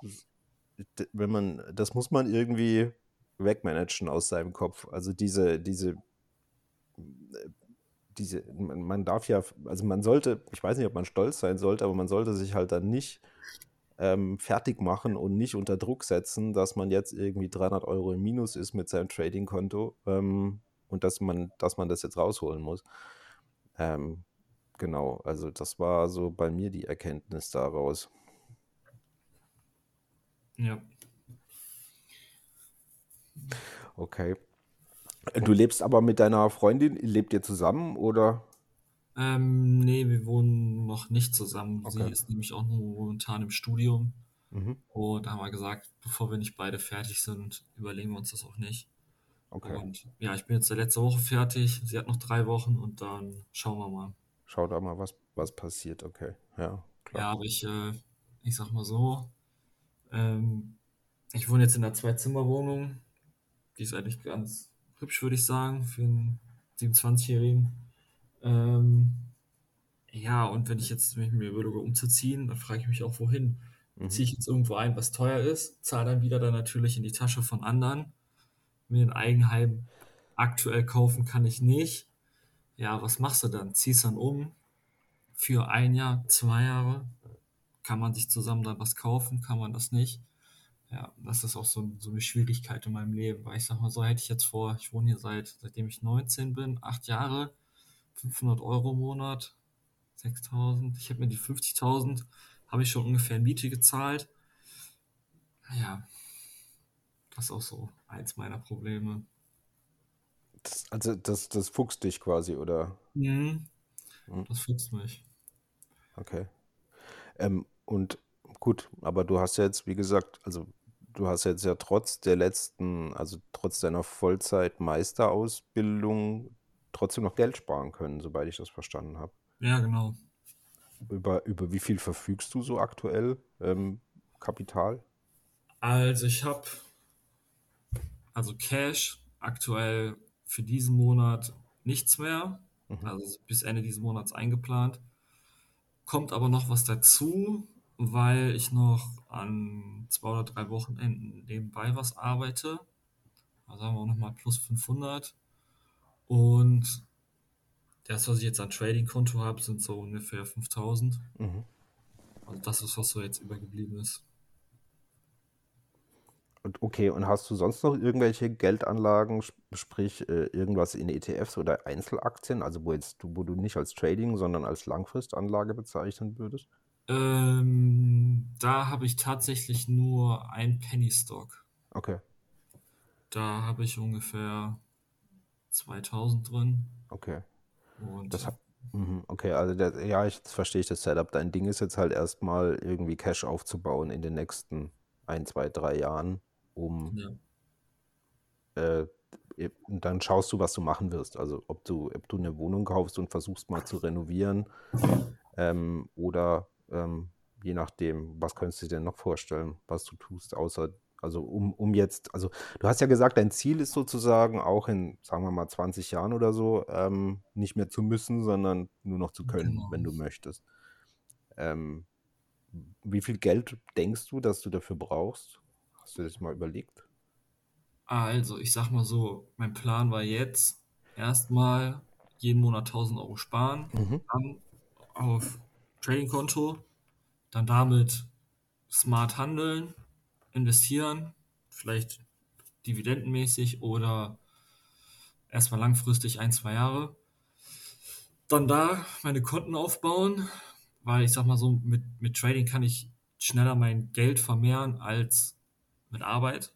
wenn man, das muss man irgendwie wegmanagen aus seinem Kopf. Also diese, diese, diese, man darf ja, also man sollte, ich weiß nicht, ob man stolz sein sollte, aber man sollte sich halt dann nicht ähm, fertig machen und nicht unter Druck setzen, dass man jetzt irgendwie 300 Euro im Minus ist mit seinem Trading-Konto ähm, und dass man, dass man das jetzt rausholen muss. Ähm, genau, also das war so bei mir die Erkenntnis daraus. Ja, Okay. Du lebst aber mit deiner Freundin, lebt ihr zusammen oder? Ähm, nee, wir wohnen noch nicht zusammen. Okay. Sie ist nämlich auch nur momentan im Studium. Mhm. Und da haben wir gesagt, bevor wir nicht beide fertig sind, überlegen wir uns das auch nicht. Okay. Und ja, ich bin jetzt letzte Woche fertig. Sie hat noch drei Wochen und dann schauen wir mal. Schaut da mal, was, was passiert. Okay, ja, klar. Ja, aber ich, äh, ich sag mal so, ähm, ich wohne jetzt in einer Zwei-Zimmer-Wohnung die ist eigentlich ganz hübsch, würde ich sagen, für einen 27-Jährigen. Ähm, ja, und wenn ich jetzt wenn ich mir überlege, umzuziehen, dann frage ich mich auch, wohin. Mhm. Ziehe ich jetzt irgendwo ein, was teuer ist, zahle dann wieder dann natürlich in die Tasche von anderen. Mir ein Eigenheim aktuell kaufen kann ich nicht. Ja, was machst du dann? Ziehst dann um für ein Jahr, zwei Jahre? Kann man sich zusammen dann was kaufen? Kann man das nicht? Ja, das ist auch so, so eine Schwierigkeit in meinem Leben, weil ich sag mal so, hätte ich jetzt vor, ich wohne hier seit, seitdem ich 19 bin, acht Jahre, 500 Euro im Monat, 6000, ich habe mir die 50.000, habe ich schon ungefähr Miete gezahlt. Ja, das ist auch so eins meiner Probleme. Das, also das, das fuchst dich quasi, oder? Mhm, Hm, das fuchst mich. Okay. Ähm, und gut, aber du hast ja jetzt, wie gesagt, also du hast jetzt ja trotz der letzten, also trotz deiner Vollzeit-Meisterausbildung trotzdem noch Geld sparen können, soweit ich das verstanden habe. Ja, genau. Über, über wie viel verfügst du so aktuell ähm, Kapital? Also ich habe also Cash aktuell für diesen Monat nichts mehr. Mhm. Also bis Ende dieses Monats eingeplant. Kommt aber noch was dazu, weil ich noch an zwei oder drei Wochenenden nebenbei was arbeite. Also sagen wir auch nochmal plus 500. Und das, was ich jetzt an Trading-Konto habe, sind so ungefähr 5000. Mhm. Also das ist, was so jetzt übergeblieben ist. Und okay, und hast du sonst noch irgendwelche Geldanlagen, sp- sprich äh, irgendwas in ETFs oder Einzelaktien, also wo jetzt wo du nicht als Trading, sondern als Langfristanlage bezeichnen würdest? Ähm, da habe ich tatsächlich nur ein Penny Stock. Okay, Da habe ich ungefähr 2000 drin. okay. Und Das hat, mhm, okay, also der, ja, ich, jetzt verstehe ich das Setup. Dein Ding ist jetzt halt erstmal irgendwie Cash aufzubauen in den nächsten ein, zwei, drei Jahren, um ja, äh, und dann schaust du, was du machen wirst. Also ob du, ob du eine Wohnung kaufst und versuchst mal zu renovieren ähm, oder ähm, je nachdem, was könntest du dir denn noch vorstellen, was du tust, außer, also um, um jetzt, also du hast ja gesagt, dein Ziel ist sozusagen auch in, sagen wir mal, 20 Jahren oder so, ähm, nicht mehr zu müssen, sondern nur noch zu können, genau. wenn du möchtest. Ähm, wie viel Geld denkst du, dass du dafür brauchst? Hast du das mal überlegt? Also, ich sag mal so, mein Plan war jetzt erstmal jeden Monat 1000 Euro sparen, Mhm. dann auf Trading-Konto, dann damit smart handeln, investieren, vielleicht dividendenmäßig oder erstmal langfristig ein, zwei Jahre. Dann da meine Konten aufbauen, weil ich sag mal so, mit, mit Trading kann ich schneller mein Geld vermehren als mit Arbeit.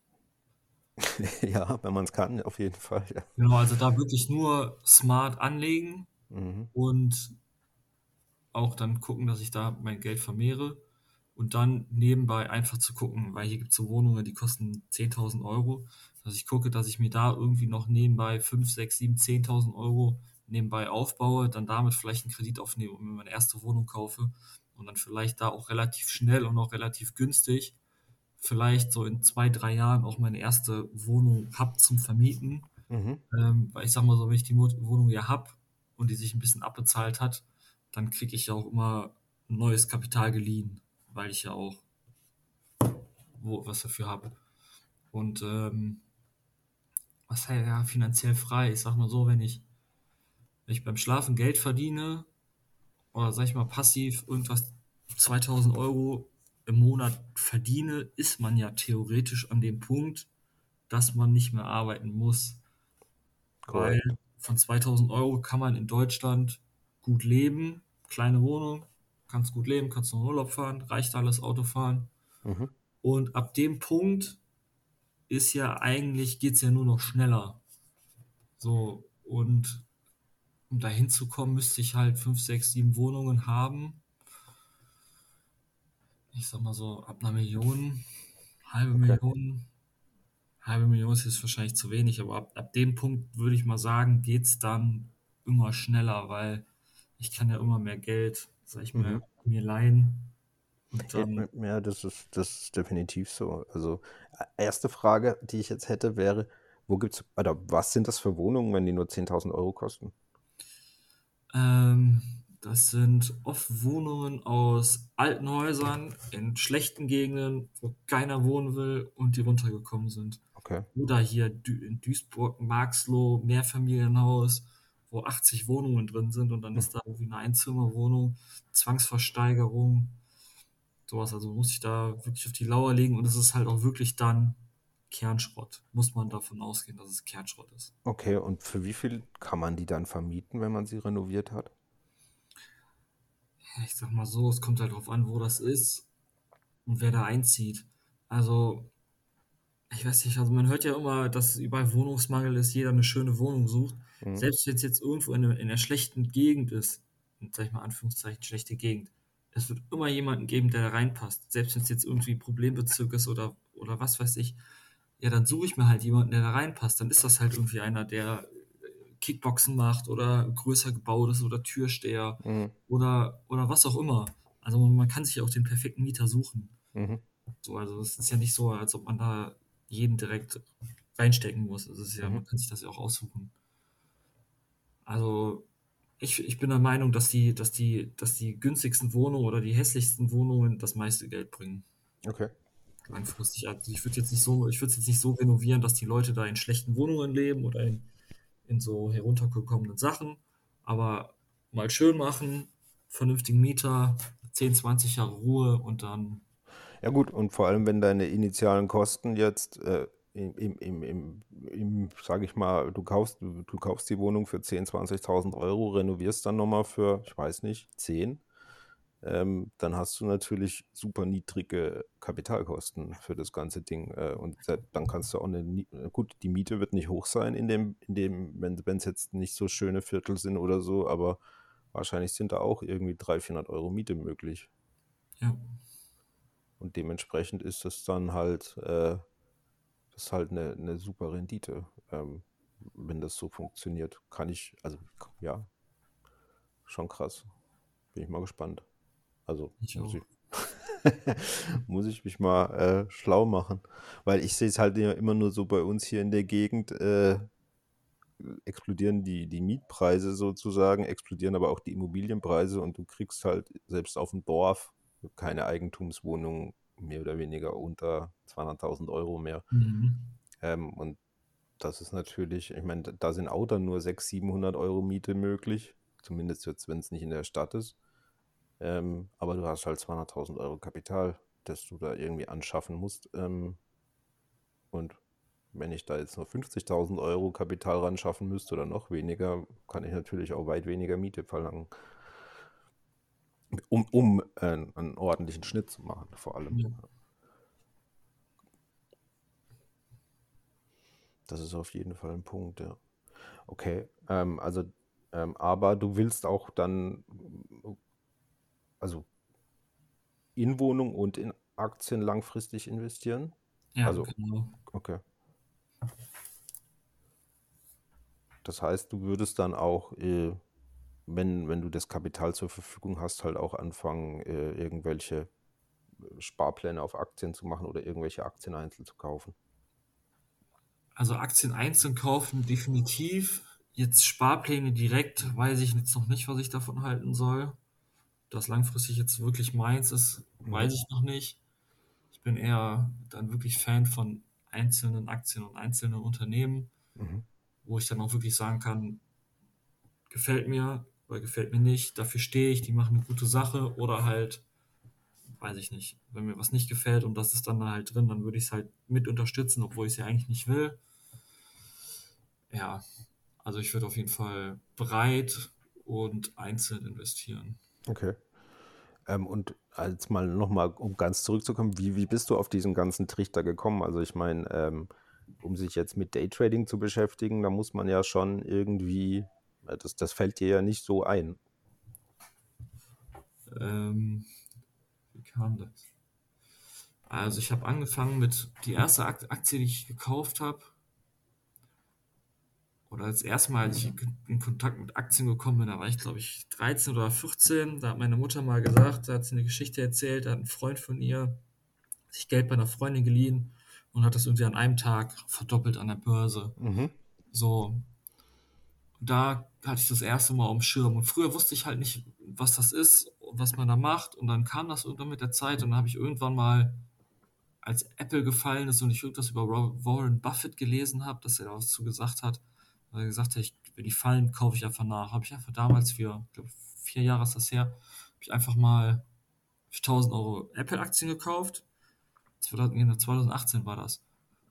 Ja, wenn man es kann, auf jeden Fall. Ja. Genau, also da wirklich nur smart anlegen Mhm. und auch dann gucken, dass ich da mein Geld vermehre und dann nebenbei einfach zu gucken, weil hier gibt es so Wohnungen, die kosten 10.000 Euro, dass ich gucke, dass ich mir da irgendwie noch nebenbei 5, 6, 7, 10.000 Euro nebenbei aufbaue, dann damit vielleicht einen Kredit aufnehme und mir meine erste Wohnung kaufe und dann vielleicht da auch relativ schnell und auch relativ günstig vielleicht so in zwei, drei Jahren auch meine erste Wohnung habe zum Vermieten. Mhm. Ähm, weil ich sag mal so, wenn ich die Wohnung ja habe und die sich ein bisschen abbezahlt hat, dann kriege ich ja auch immer neues Kapital geliehen, weil ich ja auch wo, was dafür habe. Und ähm, was heißt ja finanziell frei? Ich sag mal so, wenn ich, wenn ich beim Schlafen Geld verdiene oder sag ich mal passiv irgendwas 2000 Euro im Monat verdiene, ist man ja theoretisch an dem Punkt, dass man nicht mehr arbeiten muss. Weil Korrekt. von 2000 Euro kann man in Deutschland gut leben. Kleine Wohnung, kannst gut leben, kannst noch in Urlaub fahren, reicht alles, Auto fahren. Mhm. Und ab dem Punkt ist ja eigentlich, geht es ja nur noch schneller. So, und um da hinzukommen, müsste ich halt 5, 6, 7 Wohnungen haben. Ich sag mal so, ab einer Million, halbe Okay. Million, halbe Million ist jetzt wahrscheinlich zu wenig, aber ab, ab dem Punkt würde ich mal sagen, geht es dann immer schneller, weil ich kann ja immer mehr Geld, sag ich mal, Mhm. mir leihen. Dann, ja, das ist, das ist definitiv so. Also, äh, erste Frage, die ich jetzt hätte, wäre, wo gibt's, oder was sind das für Wohnungen, wenn die nur 10.000 Euro kosten? ähm, das sind oft Wohnungen aus alten Häusern in schlechten Gegenden, wo keiner wohnen will und die runtergekommen sind. Okay. Oder hier in Duisburg, Marxloh, Mehrfamilienhaus, wo 80 Wohnungen drin sind und dann Hm. ist da irgendwie eine Einzimmerwohnung, Zwangsversteigerung. sowas. Also muss ich da wirklich auf die Lauer legen und es ist halt auch wirklich dann Kernschrott. Muss man davon ausgehen, dass es Kernschrott ist. Okay, und für wie viel kann man die dann vermieten, wenn man sie renoviert hat? Ja, ich sag mal so, es kommt halt drauf an, wo das ist und wer da einzieht. Also, ich weiß nicht, also man hört ja immer, dass überall Wohnungsmangel ist, jeder eine schöne Wohnung sucht. Mhm. Selbst wenn es jetzt irgendwo in, eine, in einer schlechten Gegend ist, sag ich mal Anführungszeichen, schlechte Gegend, es wird immer jemanden geben, der da reinpasst. Selbst wenn es jetzt irgendwie Problembezirk ist oder, oder was weiß ich. Ja, dann suche ich mir halt jemanden, der da reinpasst. Dann ist das halt irgendwie einer, der Kickboxen macht oder größer gebaut ist oder Türsteher mhm. oder, oder was auch immer. Also man kann sich auch den perfekten Mieter suchen. Mhm. So, also es ist ja nicht so, als ob man da jeden direkt reinstecken muss. Also ja, mhm. man kann sich das ja auch aussuchen. Also ich, ich bin der Meinung, dass die, dass die, dass die günstigsten Wohnungen oder die hässlichsten Wohnungen das meiste Geld bringen. Okay. Langfristig. Also ich würde jetzt nicht so, ich würde es jetzt nicht so renovieren, dass die Leute da in schlechten Wohnungen leben oder in, in so heruntergekommenen Sachen. Aber mal schön machen, vernünftigen Mieter, 10, 20 Jahre Ruhe und dann. Ja gut, und vor allem, wenn deine initialen Kosten jetzt äh, im, im, im, im sage ich mal, du kaufst, du, du kaufst die Wohnung für 10.000, 20.000 Euro, renovierst dann nochmal für, ich weiß nicht, 10, ähm, dann hast du natürlich super niedrige Kapitalkosten für das ganze Ding. Äh, und dann kannst du auch eine, gut, die Miete wird nicht hoch sein in dem, in dem, wenn es jetzt nicht so schöne Viertel sind oder so, aber wahrscheinlich sind da auch irgendwie 300, 400 Euro Miete möglich. Ja. Und dementsprechend ist das dann halt äh, das ist halt eine, eine super Rendite, ähm, wenn das so funktioniert. Kann ich, also ja, schon krass. Bin ich mal gespannt. Also ich muss, ich, muss ich mich mal äh, schlau machen, weil ich sehe es halt immer nur so bei uns hier in der Gegend. Äh, explodieren die, die Mietpreise sozusagen, explodieren aber auch die Immobilienpreise und du kriegst halt selbst auf dem Dorf keine Eigentumswohnung mehr oder weniger unter 200.000 Euro mehr. Mhm. Ähm, und das ist natürlich, ich meine, da sind auch dann nur 600, 700 Euro Miete möglich, zumindest jetzt, wenn es nicht in der Stadt ist. Ähm, aber du hast halt 200.000 Euro Kapital, das du da irgendwie anschaffen musst. Ähm, und wenn ich da jetzt nur 50.000 Euro Kapital ran schaffen müsste oder noch weniger, kann ich natürlich auch weit weniger Miete verlangen um, um äh, einen ordentlichen Schnitt zu machen, vor allem. Ja. Das ist auf jeden Fall ein Punkt, ja. Okay, ähm, also, ähm, aber du willst auch dann, also in Wohnung und in Aktien langfristig investieren? Ja, also, genau. Okay. Das heißt, du würdest dann auch äh, wenn, wenn du das Kapital zur Verfügung hast, halt auch anfangen, äh, irgendwelche äh, Sparpläne auf Aktien zu machen oder irgendwelche Aktien einzeln zu kaufen. Also Aktien einzeln kaufen, definitiv. Jetzt Sparpläne direkt, weiß ich jetzt noch nicht, was ich davon halten soll. Das langfristig jetzt wirklich meins ist, mhm. weiß ich noch nicht. Ich bin eher dann wirklich Fan von einzelnen Aktien und einzelnen Unternehmen, mhm. wo ich dann auch wirklich sagen kann, gefällt mir, oder gefällt mir nicht, dafür stehe ich, die machen eine gute Sache oder halt, weiß ich nicht, wenn mir was nicht gefällt und das ist dann halt drin, dann würde ich es halt mit unterstützen, obwohl ich es ja eigentlich nicht will. Ja, also ich würde auf jeden Fall breit und einzeln investieren. Okay. Ähm, und als mal nochmal, um ganz zurückzukommen, wie, wie bist du auf diesen ganzen Trichter gekommen? Also ich meine, ähm, um sich jetzt mit Daytrading zu beschäftigen, da muss man ja schon irgendwie das, das fällt dir ja nicht so ein. Ähm, wie kam das? Also ich habe angefangen mit die erste Aktie, die ich gekauft habe. Oder als erste Mal, als ich in Kontakt mit Aktien gekommen bin, da war ich glaube ich 13 oder 14. Da hat meine Mutter mal gesagt, da hat sie eine Geschichte erzählt, da hat ein Freund von ihr sich Geld bei einer Freundin geliehen und hat das irgendwie an einem Tag verdoppelt an der Börse. Mhm. So, da hatte ich das erste Mal am Schirm. Und früher wusste ich halt nicht, was das ist und was man da macht. Und dann kam das irgendwann mit der Zeit und dann habe ich irgendwann mal, als Apple gefallen ist und ich irgendwas über Warren Buffett gelesen habe, dass er dazu gesagt hat, weil er gesagt hat, ich, wenn die fallen, kaufe ich einfach nach. Habe ich einfach damals für, ich glaube, vier Jahre ist das her, habe ich einfach mal für 1000 Euro Apple-Aktien gekauft. 2018 war das.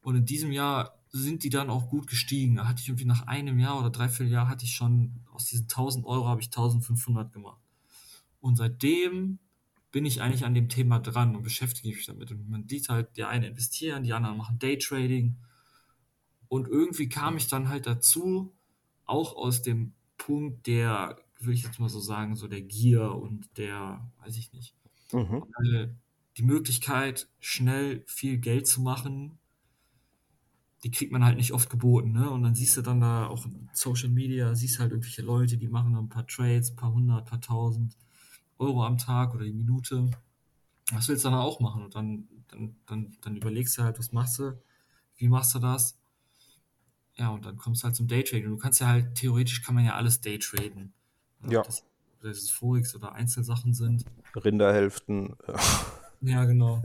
Und in diesem Jahr sind die dann auch gut gestiegen. Da hatte ich irgendwie nach einem Jahr oder dreiviertel Jahr hatte ich schon aus diesen 1000 Euro habe ich 1500 gemacht. Und seitdem bin ich eigentlich an dem Thema dran und beschäftige mich damit. Und man sieht halt, die einen investieren, die anderen machen Daytrading. Und irgendwie kam ich dann halt dazu, auch aus dem Punkt der, würde ich jetzt mal so sagen, so der Gier und der, weiß ich nicht, mhm. die Möglichkeit, schnell viel Geld zu machen, die kriegt man halt nicht oft geboten, ne? Und dann siehst du dann da auch Social Media, siehst halt irgendwelche Leute, die machen dann ein paar Trades, ein paar hundert, ein paar tausend Euro am Tag oder die Minute. Was willst du dann auch machen? Und dann, dann, dann, dann überlegst du halt, was machst du, wie machst du das? Ja, und dann kommst du halt zum Daytrading. Du kannst ja halt, theoretisch kann man ja alles Daytraden. Ja. Das, dass es Forex oder Einzelsachen sind. Rinderhälften. Ja, genau.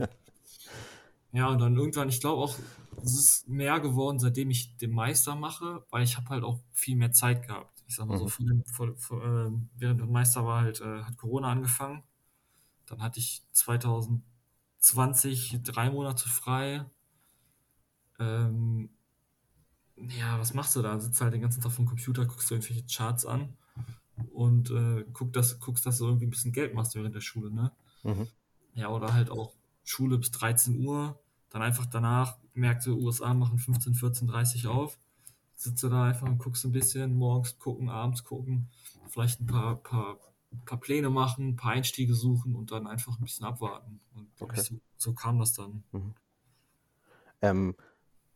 ja, und dann irgendwann, ich glaube auch, es ist mehr geworden, seitdem ich den Meister mache, weil ich habe halt auch viel mehr Zeit gehabt. Ich sag mal so, mhm. vor vor, vor, äh, während der Meister war halt, äh, hat Corona angefangen. Dann hatte ich 2020 drei Monate frei. Ähm, ja, was machst du da? Sitzt halt den ganzen Tag vom Computer, guckst du irgendwelche Charts an und äh, guck, dass, guckst, dass du irgendwie ein bisschen Geld machst während der Schule, ne? Mhm. Ja, oder halt auch Schule bis 13 Uhr, dann einfach danach Märkte USA machen 15, 14, 30 auf. Sitze da einfach und guckst ein bisschen, morgens gucken, abends gucken, vielleicht ein paar, paar, paar Pläne machen, ein paar Einstiege suchen und dann einfach ein bisschen abwarten. Und okay. so, so, kam das dann. Mhm. Ähm,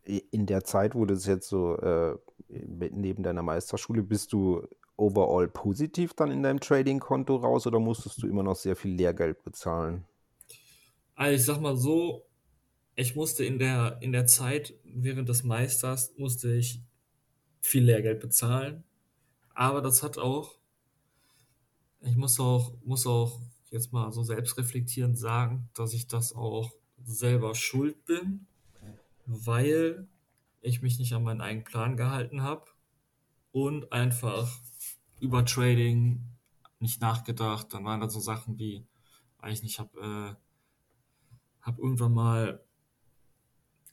in der Zeit, wo du es jetzt so äh, neben deiner Meisterschule, bist du overall positiv dann in deinem Trading-Konto raus oder musstest du immer noch sehr viel Lehrgeld bezahlen? Also ich sag mal so, ich musste in der, in der Zeit während des Meisters, musste ich viel Lehrgeld bezahlen. Aber das hat auch, ich muss auch, muss auch jetzt mal so selbstreflektierend sagen, dass ich das auch selber schuld bin, weil ich mich nicht an meinen eigenen Plan gehalten habe und einfach über Trading nicht nachgedacht. Dann waren da so Sachen wie, weiß nicht, ich habe äh, hab irgendwann mal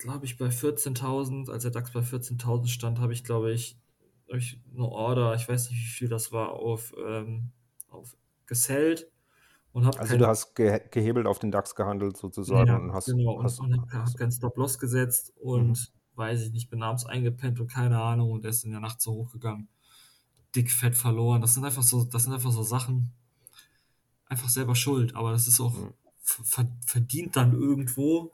glaube ich, bei 14.000, als der DAX bei 14.000 stand, habe ich, glaube ich, hab ich eine Order, ich weiß nicht, wie viel das war, auf, ähm, auf gesellt. Und hab also kein, du hast ge gehebelt auf den DAX gehandelt sozusagen ja, und hast, genau, hast, und, und habe keinen Stop-Loss gesetzt und mhm. weiß ich nicht, bin abends eingepennt und keine Ahnung und er ist in der Nacht so hochgegangen. Dick fett verloren. Das sind einfach so, das sind einfach so Sachen, einfach selber schuld, aber das ist auch mhm. verdient dann irgendwo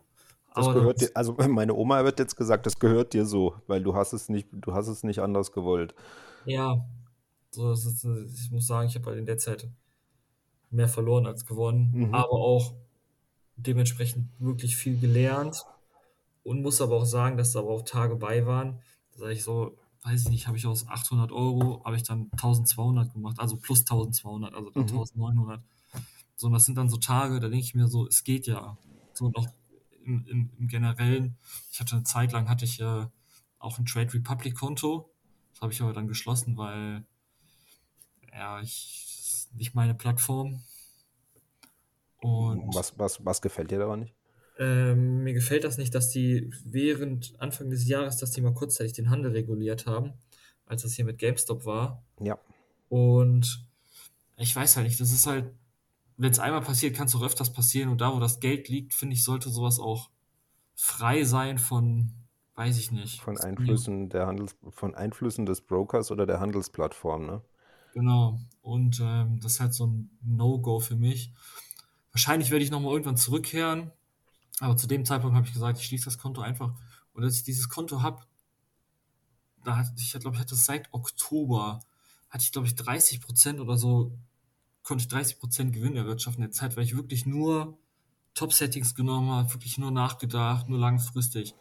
das Aber gehört dir, also meine Oma wird jetzt gesagt, das gehört dir so, weil du hast es nicht, du hast es nicht anders gewollt. Ja, so, ist, ich muss sagen, ich habe halt in der Zeit mehr verloren als gewonnen, mhm. aber auch dementsprechend wirklich viel gelernt und muss aber auch sagen, dass da aber auch Tage bei waren, da ich so, weiß ich nicht, habe ich aus 800 Euro, habe ich dann 1200 gemacht, also plus 1200, also dann mhm. 1900. So, und das sind dann so Tage, da denke ich mir so, es geht ja. So, noch im, im, im Generellen. Ich hatte eine Zeit lang hatte ich äh, auch ein Trade Republic Konto. Das habe ich aber dann geschlossen, weil ja, ich nicht meine Plattform. Und was, was, was gefällt dir daran nicht? Ähm, mir gefällt das nicht, dass die während Anfang des Jahres, dass die mal kurzzeitig den Handel reguliert haben, als das hier mit GameStop war. Ja. Und ich weiß halt nicht, das ist halt wenn es einmal passiert, kann es auch öfters passieren. Und da, wo das Geld liegt, finde ich, sollte sowas auch frei sein von, weiß ich nicht. Von Einflüssen der Handels, von Einflüssen des Brokers oder der Handelsplattform, ne? Genau. Und ähm, das ist halt so ein No-Go für mich. Wahrscheinlich werde ich nochmal irgendwann zurückkehren. Aber zu dem Zeitpunkt habe ich gesagt, ich schließe das Konto einfach. Und als ich dieses Konto habe, da hatte ich, glaube ich, hatte seit Oktober, hatte ich, glaube ich, 30 Prozent oder so konnte ich 30% Gewinn erwirtschaften in der Zeit, weil ich wirklich nur Top-Settings genommen habe, wirklich nur nachgedacht, nur langfristig.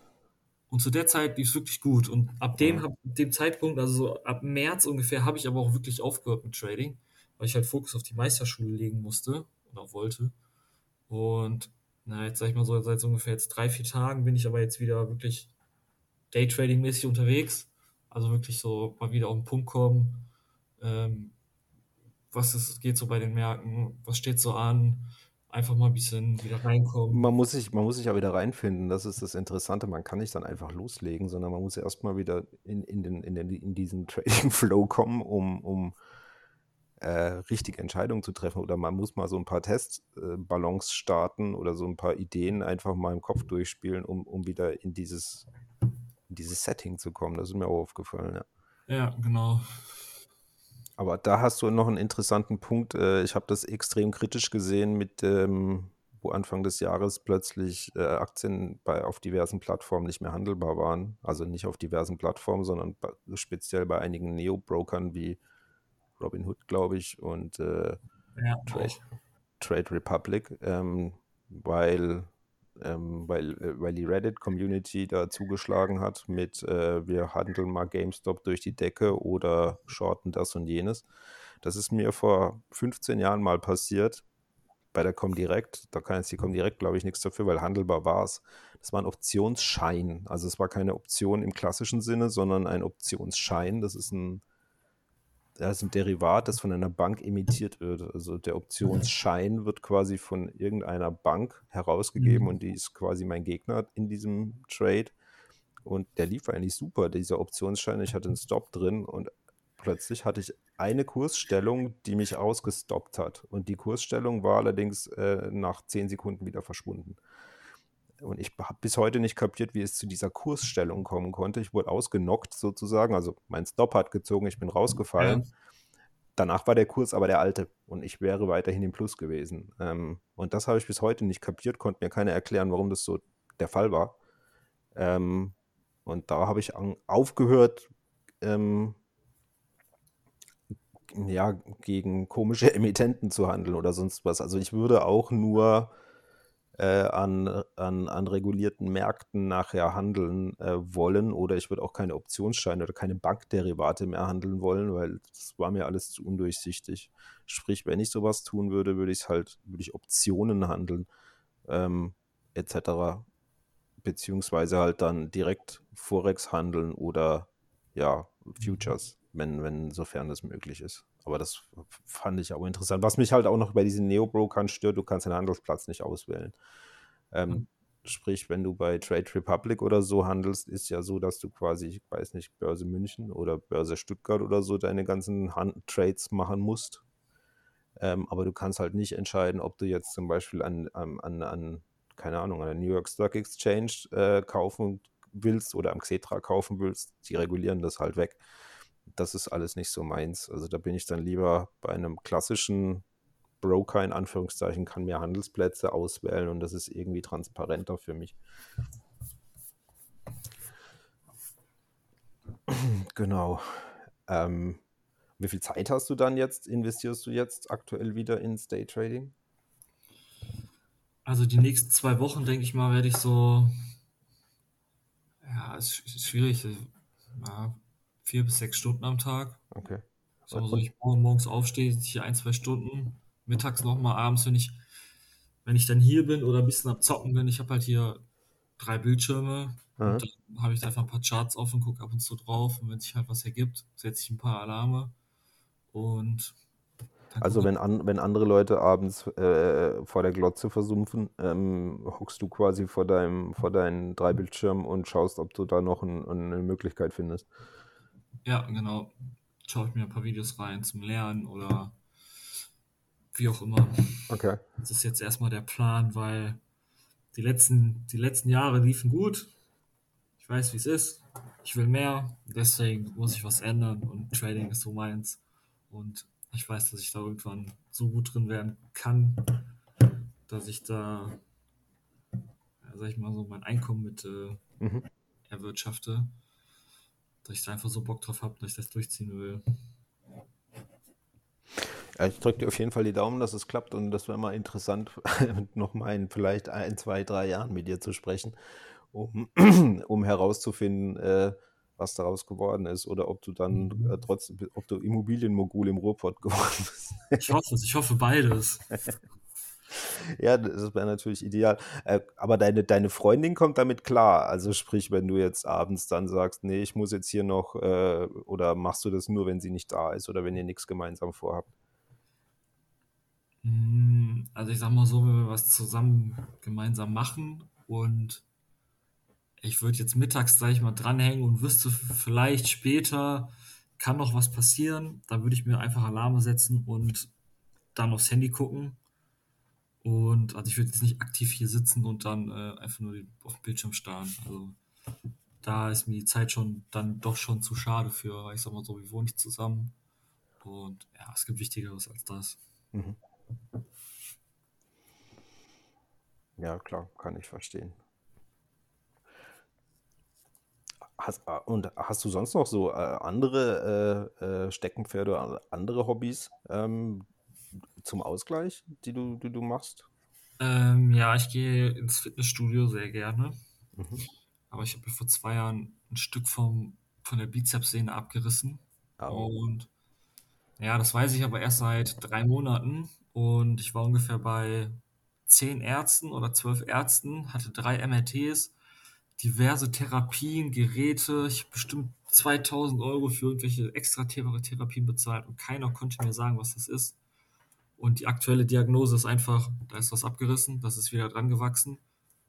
Und zu der Zeit lief es wirklich gut. Und ab dem, ab dem Zeitpunkt, also so ab März ungefähr, habe ich aber auch wirklich aufgehört mit Trading, weil ich halt Fokus auf die Meisterschule legen musste oder wollte. Und na, jetzt sag ich mal so, seit so ungefähr jetzt drei, vier Tagen bin ich aber jetzt wieder wirklich Daytrading-mäßig unterwegs. Also wirklich so mal wieder auf den Punkt kommen, ähm, was ist, geht so bei den Märkten, was steht so an, einfach mal ein bisschen wieder reinkommen. Man muss sich, man muss sich ja wieder reinfinden. Das ist das Interessante. Man kann nicht dann einfach loslegen, sondern man muss ja erstmal wieder in, in, den, in, den, in diesen Trading Flow kommen, um, um äh, richtige Entscheidungen zu treffen. Oder man muss mal so ein paar Testballons äh, starten oder so ein paar Ideen einfach mal im Kopf durchspielen, um, um wieder in dieses, in dieses Setting zu kommen. Das ist mir auch aufgefallen, ja. Ja, genau. Aber da hast du noch einen interessanten Punkt. Äh, ich habe das extrem kritisch gesehen mit ähm, wo Anfang des Jahres plötzlich äh, Aktien bei, auf diversen Plattformen nicht mehr handelbar waren. Also nicht auf diversen Plattformen, sondern bei, speziell bei einigen Neo-Brokern wie Robinhood, glaube ich, und äh, ja, Trade, Trade, Republic, ähm, weil ähm, weil, äh, weil die Reddit-Community da zugeschlagen hat mit äh, wir handeln mal GameStop durch die Decke oder shorten das und jenes. Das ist mir vor 15 Jahren mal passiert bei der Comdirect. Da kann jetzt die Comdirect, glaube ich, nichts dafür, weil handelbar war es. Das war ein Optionsschein. Also es war keine Option im klassischen Sinne, sondern ein Optionsschein. Das ist ein das ist ein Derivat, das von einer Bank emittiert wird. Also der Optionsschein wird quasi von irgendeiner Bank herausgegeben mhm. und die ist quasi mein Gegner in diesem Trade. Und der lief eigentlich super, dieser Optionsschein. Ich hatte einen Stop drin und plötzlich hatte ich eine Kursstellung, die mich ausgestoppt hat. Und die Kursstellung war allerdings äh, nach zehn Sekunden wieder verschwunden. Und ich habe bis heute nicht kapiert, wie es zu dieser Kursstellung kommen konnte. Ich wurde ausgenockt sozusagen. Also mein Stop hat gezogen, ich bin rausgefallen. Ja. Danach war der Kurs aber der alte und ich wäre weiterhin im Plus gewesen. Ähm, und das habe ich bis heute nicht kapiert, konnte mir keiner erklären, warum das so der Fall war. Ähm, und da habe ich an, aufgehört, ähm, ja, gegen komische Emittenten zu handeln oder sonst was. Also ich würde auch nur an, an, an regulierten Märkten nachher handeln äh, wollen oder ich würde auch keine Optionsscheine oder keine Bankderivate mehr handeln wollen, weil das war mir alles zu undurchsichtig. Sprich, wenn ich sowas tun würde, würde ich halt, würde ich Optionen handeln, ähm, etc. Beziehungsweise halt dann direkt Forex handeln oder ja, Futures, wenn, wenn, sofern das möglich ist. Aber das fand ich auch interessant. Was mich halt auch noch bei diesen Neo-Brokern stört, du kannst den Handelsplatz nicht auswählen. Ähm, mhm. Sprich, wenn du bei Trade Republic oder so handelst, ist ja so, dass du quasi, ich weiß nicht, Börse München oder Börse Stuttgart oder so deine ganzen Hand Trades machen musst. Ähm, aber du kannst halt nicht entscheiden, ob du jetzt zum Beispiel an, an, an keine Ahnung, an der New York Stock Exchange äh, kaufen willst oder am Xetra kaufen willst. Die regulieren das halt weg das ist alles nicht so meins. Also da bin ich dann lieber bei einem klassischen Broker in Anführungszeichen, kann mehr Handelsplätze auswählen und das ist irgendwie transparenter für mich. Genau. Ähm, wie viel Zeit hast du dann jetzt? Investierst du jetzt aktuell wieder ins Daytrading? Also die nächsten zwei Wochen, denke ich mal, werde ich so. Ja, es ist schwierig. Ja, vier bis sechs Stunden am Tag. Okay. So, also ich morgens aufstehe, hier ein, zwei Stunden, mittags nochmal, abends, wenn ich, wenn ich dann hier bin oder ein bisschen am Zocken bin, ich habe halt hier drei Bildschirme. Mhm. Und dann habe ich einfach ein paar Charts offen, gucke ab und zu drauf und wenn sich halt was ergibt, setze ich ein paar Alarme und also wenn, an, wenn andere Leute abends äh, vor der Glotze versumpfen, ähm, hockst du quasi vor deinem vor deinen drei Bildschirmen und schaust, ob du da noch ein, eine Möglichkeit findest. Ja, genau. Schaue ich mir ein paar Videos rein zum Lernen oder wie auch immer. Okay. Das ist jetzt erstmal der Plan, weil die letzten, die letzten Jahre liefen gut. Ich weiß, wie es ist. Ich will mehr. Deswegen muss ich was ändern und Trading ist so meins. Und ich weiß, dass ich da irgendwann so gut drin werden kann, dass ich da, sag ich mal so, mein Einkommen mit äh, mhm. erwirtschafte dass ich da einfach so Bock drauf habe, dass ich das durchziehen will. Ja, ich drücke dir auf jeden Fall die Daumen, dass es klappt und das wäre mal interessant, nochmal in vielleicht ein, zwei, drei Jahren mit dir zu sprechen, um, um herauszufinden, äh, was daraus geworden ist oder ob du dann mhm. äh, trotzdem, ob du Immobilienmogul im Ruhrpott geworden bist. ich hoffe es, ich hoffe beides. Ja, das wäre natürlich ideal. Äh, aber deine, deine Freundin kommt damit klar. Also sprich, wenn du jetzt abends dann sagst, nee, ich muss jetzt hier noch, äh, oder machst du das nur, wenn sie nicht da ist oder wenn ihr nichts gemeinsam vorhabt? Hm, Also ich sag mal so, wenn wir was zusammen gemeinsam machen und ich würde jetzt mittags, sag ich mal, dranhängen und wüsste vielleicht später kann noch was passieren, dann würde ich mir einfach Alarme setzen und dann aufs Handy gucken. Und also ich würde jetzt nicht aktiv hier sitzen und dann äh, einfach nur auf den Bildschirm starren. Also da ist mir die Zeit schon dann doch schon zu schade für, ich sag mal so, wir wohnen nicht zusammen. Und ja, es gibt Wichtigeres als das. Ja, klar, kann ich verstehen. Hast, äh, und hast du sonst noch so äh, andere äh, äh, Steckenpferde oder andere Hobbys ähm, zum Ausgleich, die du, die du machst? Ähm, ja, ich gehe ins Fitnessstudio sehr gerne. Mhm. Aber ich habe mir vor zwei Jahren ein Stück vom, von der Bizepssehne abgerissen. Au. Und ja, das weiß ich aber erst seit drei Monaten. Und ich war ungefähr bei zehn Ärzten oder zwölf Ärzten, hatte drei MRTs, diverse Therapien, Geräte. Ich habe bestimmt 2000 Euro für irgendwelche extra Thera- Therapien bezahlt und keiner konnte mir sagen, was das ist. Und die aktuelle Diagnose ist einfach, da ist was abgerissen, das ist wieder dran gewachsen.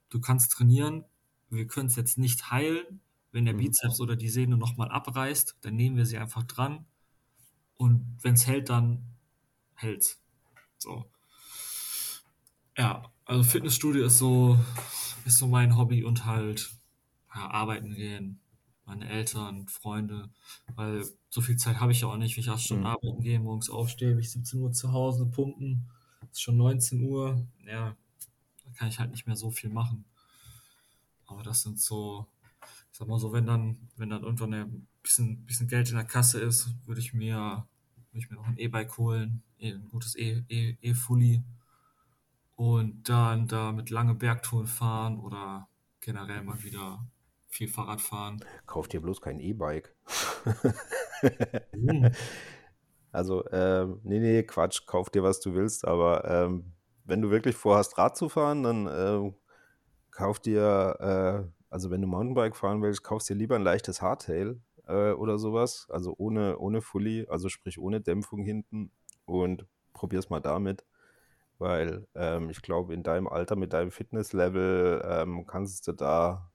Du kannst trainieren, wir können es jetzt nicht heilen. Wenn der Mhm. Bizeps oder die Sehne nochmal abreißt, dann nehmen wir sie einfach dran. Und wenn es hält, dann hält's. So. Ja, also Fitnessstudio ist so, ist so mein Hobby und halt ja, arbeiten gehen, meine Eltern, Freunde, weil so viel Zeit habe ich ja auch nicht. Wenn ich acht Stunden Mhm. arbeiten gehe, morgens aufstehe, bis 17 Uhr zu Hause pumpen, ist schon 19 Uhr, ja, da kann ich halt nicht mehr so viel machen. Aber das sind so, ich sag mal so, wenn dann, wenn dann irgendwann ein bisschen, bisschen Geld in der Kasse ist, würde ich mir, würde ich mir noch ein E-Bike holen, eh- ein gutes E- E- E-Fully und dann da mit lange Bergtouren fahren oder generell mal wieder viel Fahrrad fahren. Kauf dir bloß kein E-Bike. Also, ähm, nee, nee, Quatsch, kauf dir, was du willst, aber ähm, wenn du wirklich vorhast, Rad zu fahren, dann ähm, kauf dir, äh, also wenn du Mountainbike fahren willst, kaufst dir lieber ein leichtes Hardtail äh, oder sowas, also ohne, ohne Fully, also sprich ohne Dämpfung hinten und probier's mal damit, weil ähm, ich glaube, in deinem Alter mit deinem Fitnesslevel ähm, kannst du da,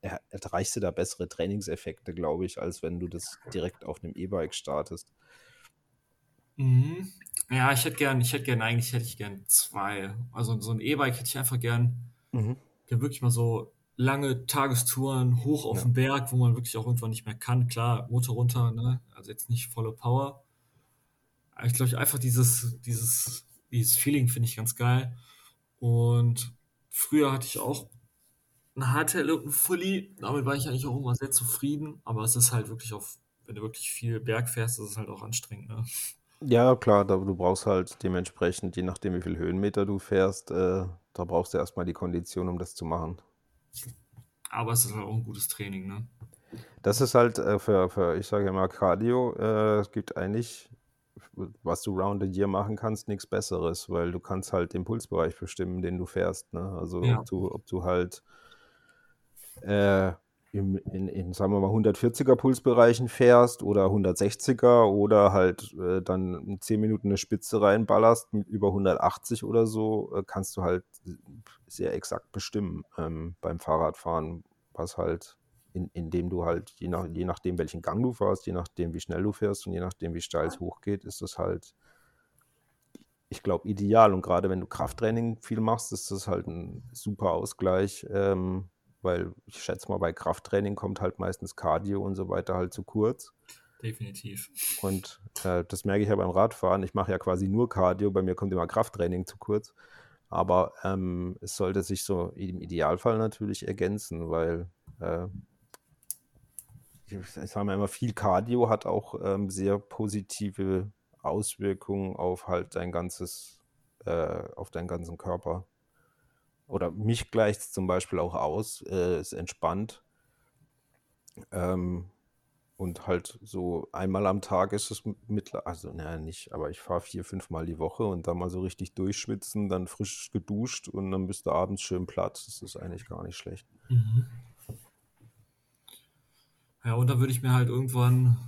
er, erreichst du da bessere Trainingseffekte, glaube ich, als wenn du das direkt auf einem E-Bike startest. Mhm. Ja, ich hätte gern, ich hätte gern, eigentlich hätte ich gern zwei. Also so ein E-Bike hätte ich einfach gern, Mhm. gern wirklich mal so lange Tagestouren hoch auf Ja. den Berg, wo man wirklich auch irgendwann nicht mehr kann. Klar, Motor runter, ne? Also jetzt nicht volle Power. Aber ich glaube, einfach dieses, dieses, dieses Feeling finde ich ganz geil. Und früher hatte ich auch ein Hardtail und ein Fully. Damit war ich eigentlich auch immer sehr zufrieden. Aber es ist halt wirklich auf, wenn du wirklich viel Berg fährst, ist es halt auch anstrengend, ne? Ja, klar, da, du brauchst halt dementsprechend, je nachdem, wie viel Höhenmeter du fährst, äh, da brauchst du erstmal die Kondition, um das zu machen. Aber es ist halt auch ein gutes Training, ne? Das ist halt äh, für, für, ich sage immer, Cardio, äh, es gibt eigentlich, was du round the year machen kannst, nichts Besseres, weil du kannst halt den Pulsbereich bestimmen, den du fährst. Ne? Also Ja. ob du, ob du halt äh, im, in, in, sagen wir mal, 140er Pulsbereichen fährst oder 160er oder halt äh, dann in 10 Minuten eine Spitze reinballerst mit über 180 oder so, äh, kannst du halt sehr exakt bestimmen ähm, beim Fahrradfahren, was halt, in, indem du halt, je, nach, je nachdem, welchen Gang du fährst, je nachdem, wie schnell du fährst und je nachdem, wie steil es hochgeht, ist das halt, ich glaube, ideal. Und gerade wenn du Krafttraining viel machst, ist das halt ein super Ausgleich. Ähm, weil ich schätze mal, bei Krafttraining kommt halt meistens Cardio und so weiter halt zu kurz. Definitiv. Und äh, das merke ich ja beim Radfahren. Ich mache ja quasi nur Cardio, bei mir kommt immer Krafttraining zu kurz. Aber ähm, es sollte sich so im Idealfall natürlich ergänzen, weil äh, ich sage mal immer, viel Cardio hat auch ähm, sehr positive Auswirkungen auf halt dein ganzes, äh, auf deinen ganzen Körper oder mich gleicht es zum Beispiel auch aus, äh, es entspannt. Ähm, und halt so einmal am Tag ist es mittlerweile, also naja, nicht, aber ich fahre vier, fünf Mal die Woche und dann mal so richtig durchschwitzen, dann frisch geduscht und dann bist du abends schön platt. Das ist eigentlich gar nicht schlecht. Mhm. Ja, und da würde ich mir halt irgendwann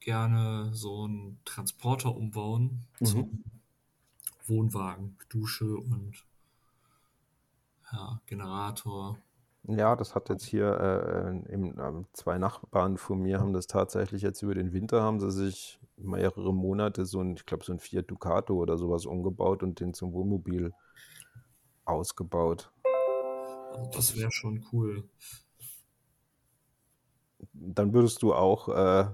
gerne so einen Transporter umbauen Mhm. zum Wohnwagen, Dusche und ja, Generator. Ja, das hat jetzt hier äh, im, äh, zwei Nachbarn von mir haben das tatsächlich jetzt über den Winter haben sie sich mehrere Monate so ein, ich glaube so ein Fiat Ducato oder sowas umgebaut und den zum Wohnmobil ausgebaut. Also das wäre schon cool. Dann würdest du auch äh,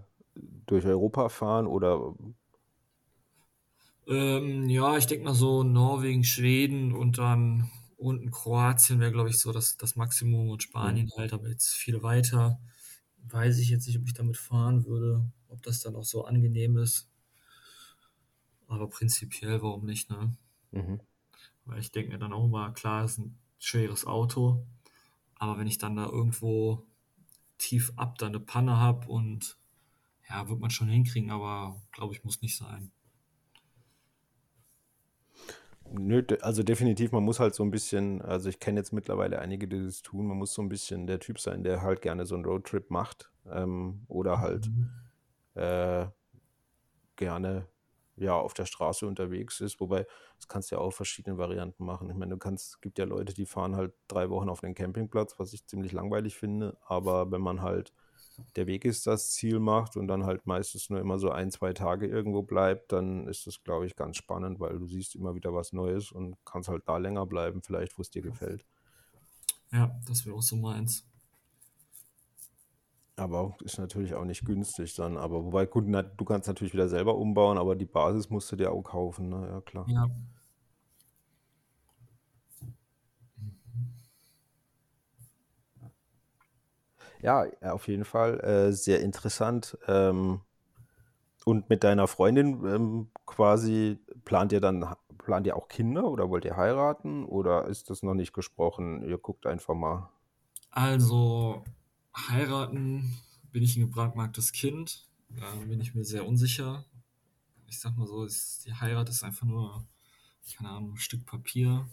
durch Europa fahren oder Ähm, ja, ich denke mal so Norwegen, Schweden und dann unten Kroatien wäre, glaube ich, so das, das Maximum und Spanien halt, aber jetzt viel weiter. Weiß ich jetzt nicht, ob ich damit fahren würde, ob das dann auch so angenehm ist. Aber prinzipiell, warum nicht, ne? mhm. Weil ich denke mir dann auch immer, klar, es ist ein schweres Auto, aber wenn ich dann da irgendwo tief ab da eine Panne habe und ja, wird man schon hinkriegen, aber glaube ich, muss nicht sein. Nö, also definitiv, man muss halt so ein bisschen, also ich kenne jetzt mittlerweile einige, die das tun, man muss so ein bisschen der Typ sein, der halt gerne so einen Roadtrip macht ähm, oder halt Mhm. äh, gerne ja auf der Straße unterwegs ist, wobei das kannst du ja auch verschiedene Varianten machen. Ich meine, du kannst, es gibt ja Leute, die fahren halt drei Wochen auf den Campingplatz, was ich ziemlich langweilig finde, aber wenn man halt der Weg ist das Ziel macht und dann halt meistens nur immer so ein, zwei Tage irgendwo bleibt, dann ist das, glaube ich, ganz spannend, weil du siehst immer wieder was Neues und kannst halt da länger bleiben, vielleicht, wo es dir gefällt. Ja, das wäre auch so meins. Aber ist natürlich auch nicht günstig dann. Aber wobei, gut, du kannst natürlich wieder selber umbauen, aber die Basis musst du dir auch kaufen, ne? Ja, klar. Ja, Ja, auf jeden Fall äh, sehr interessant. Ähm, und mit deiner Freundin ähm, quasi plant ihr dann, plant ihr auch Kinder oder wollt ihr heiraten oder ist das noch nicht gesprochen? Ihr guckt einfach mal. also heiraten bin ich ein gebrandmarktes Kind. Da bin ich mir sehr unsicher. Ich sag mal so, ist, die Heirat ist einfach nur, keine Ahnung, ein Stück Papier.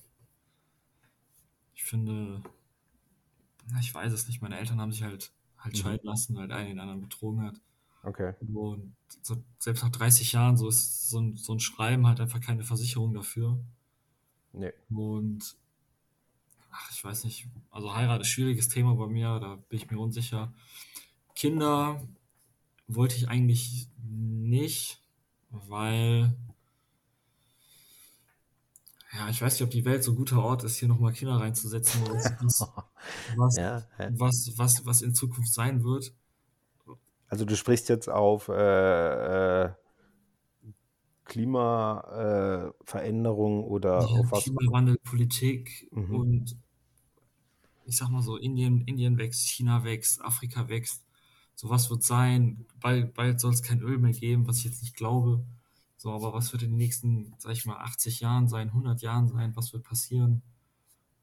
Ich finde, ich weiß es nicht. Meine Eltern haben sich halt, halt Mhm. scheiden lassen, weil einer den anderen betrogen hat. Okay. Und so, selbst nach 30 Jahren, so ist so ein, so ein Schreiben halt einfach keine Versicherung dafür. Nee. Und ach, ich weiß nicht, also Heirat ist ein schwieriges Thema bei mir, da bin ich mir unsicher. Kinder wollte ich eigentlich nicht, weil, ja, ich weiß nicht, ob die Welt so ein guter Ort ist, hier nochmal Kinder reinzusetzen, was, was, was, Ja, was, was, was in Zukunft sein wird. Also du sprichst jetzt auf äh, äh, Klimaveränderung oder Ja, auf was? Klimawandel, Politik Mhm. und ich sag mal so, Indien, Indien wächst, China wächst, Afrika wächst. So was wird sein. Bald, bald soll es kein Öl mehr geben, was ich jetzt nicht glaube. So, aber was wird in den nächsten, sag ich mal, 80 Jahren sein, 100 Jahren sein? Was wird passieren?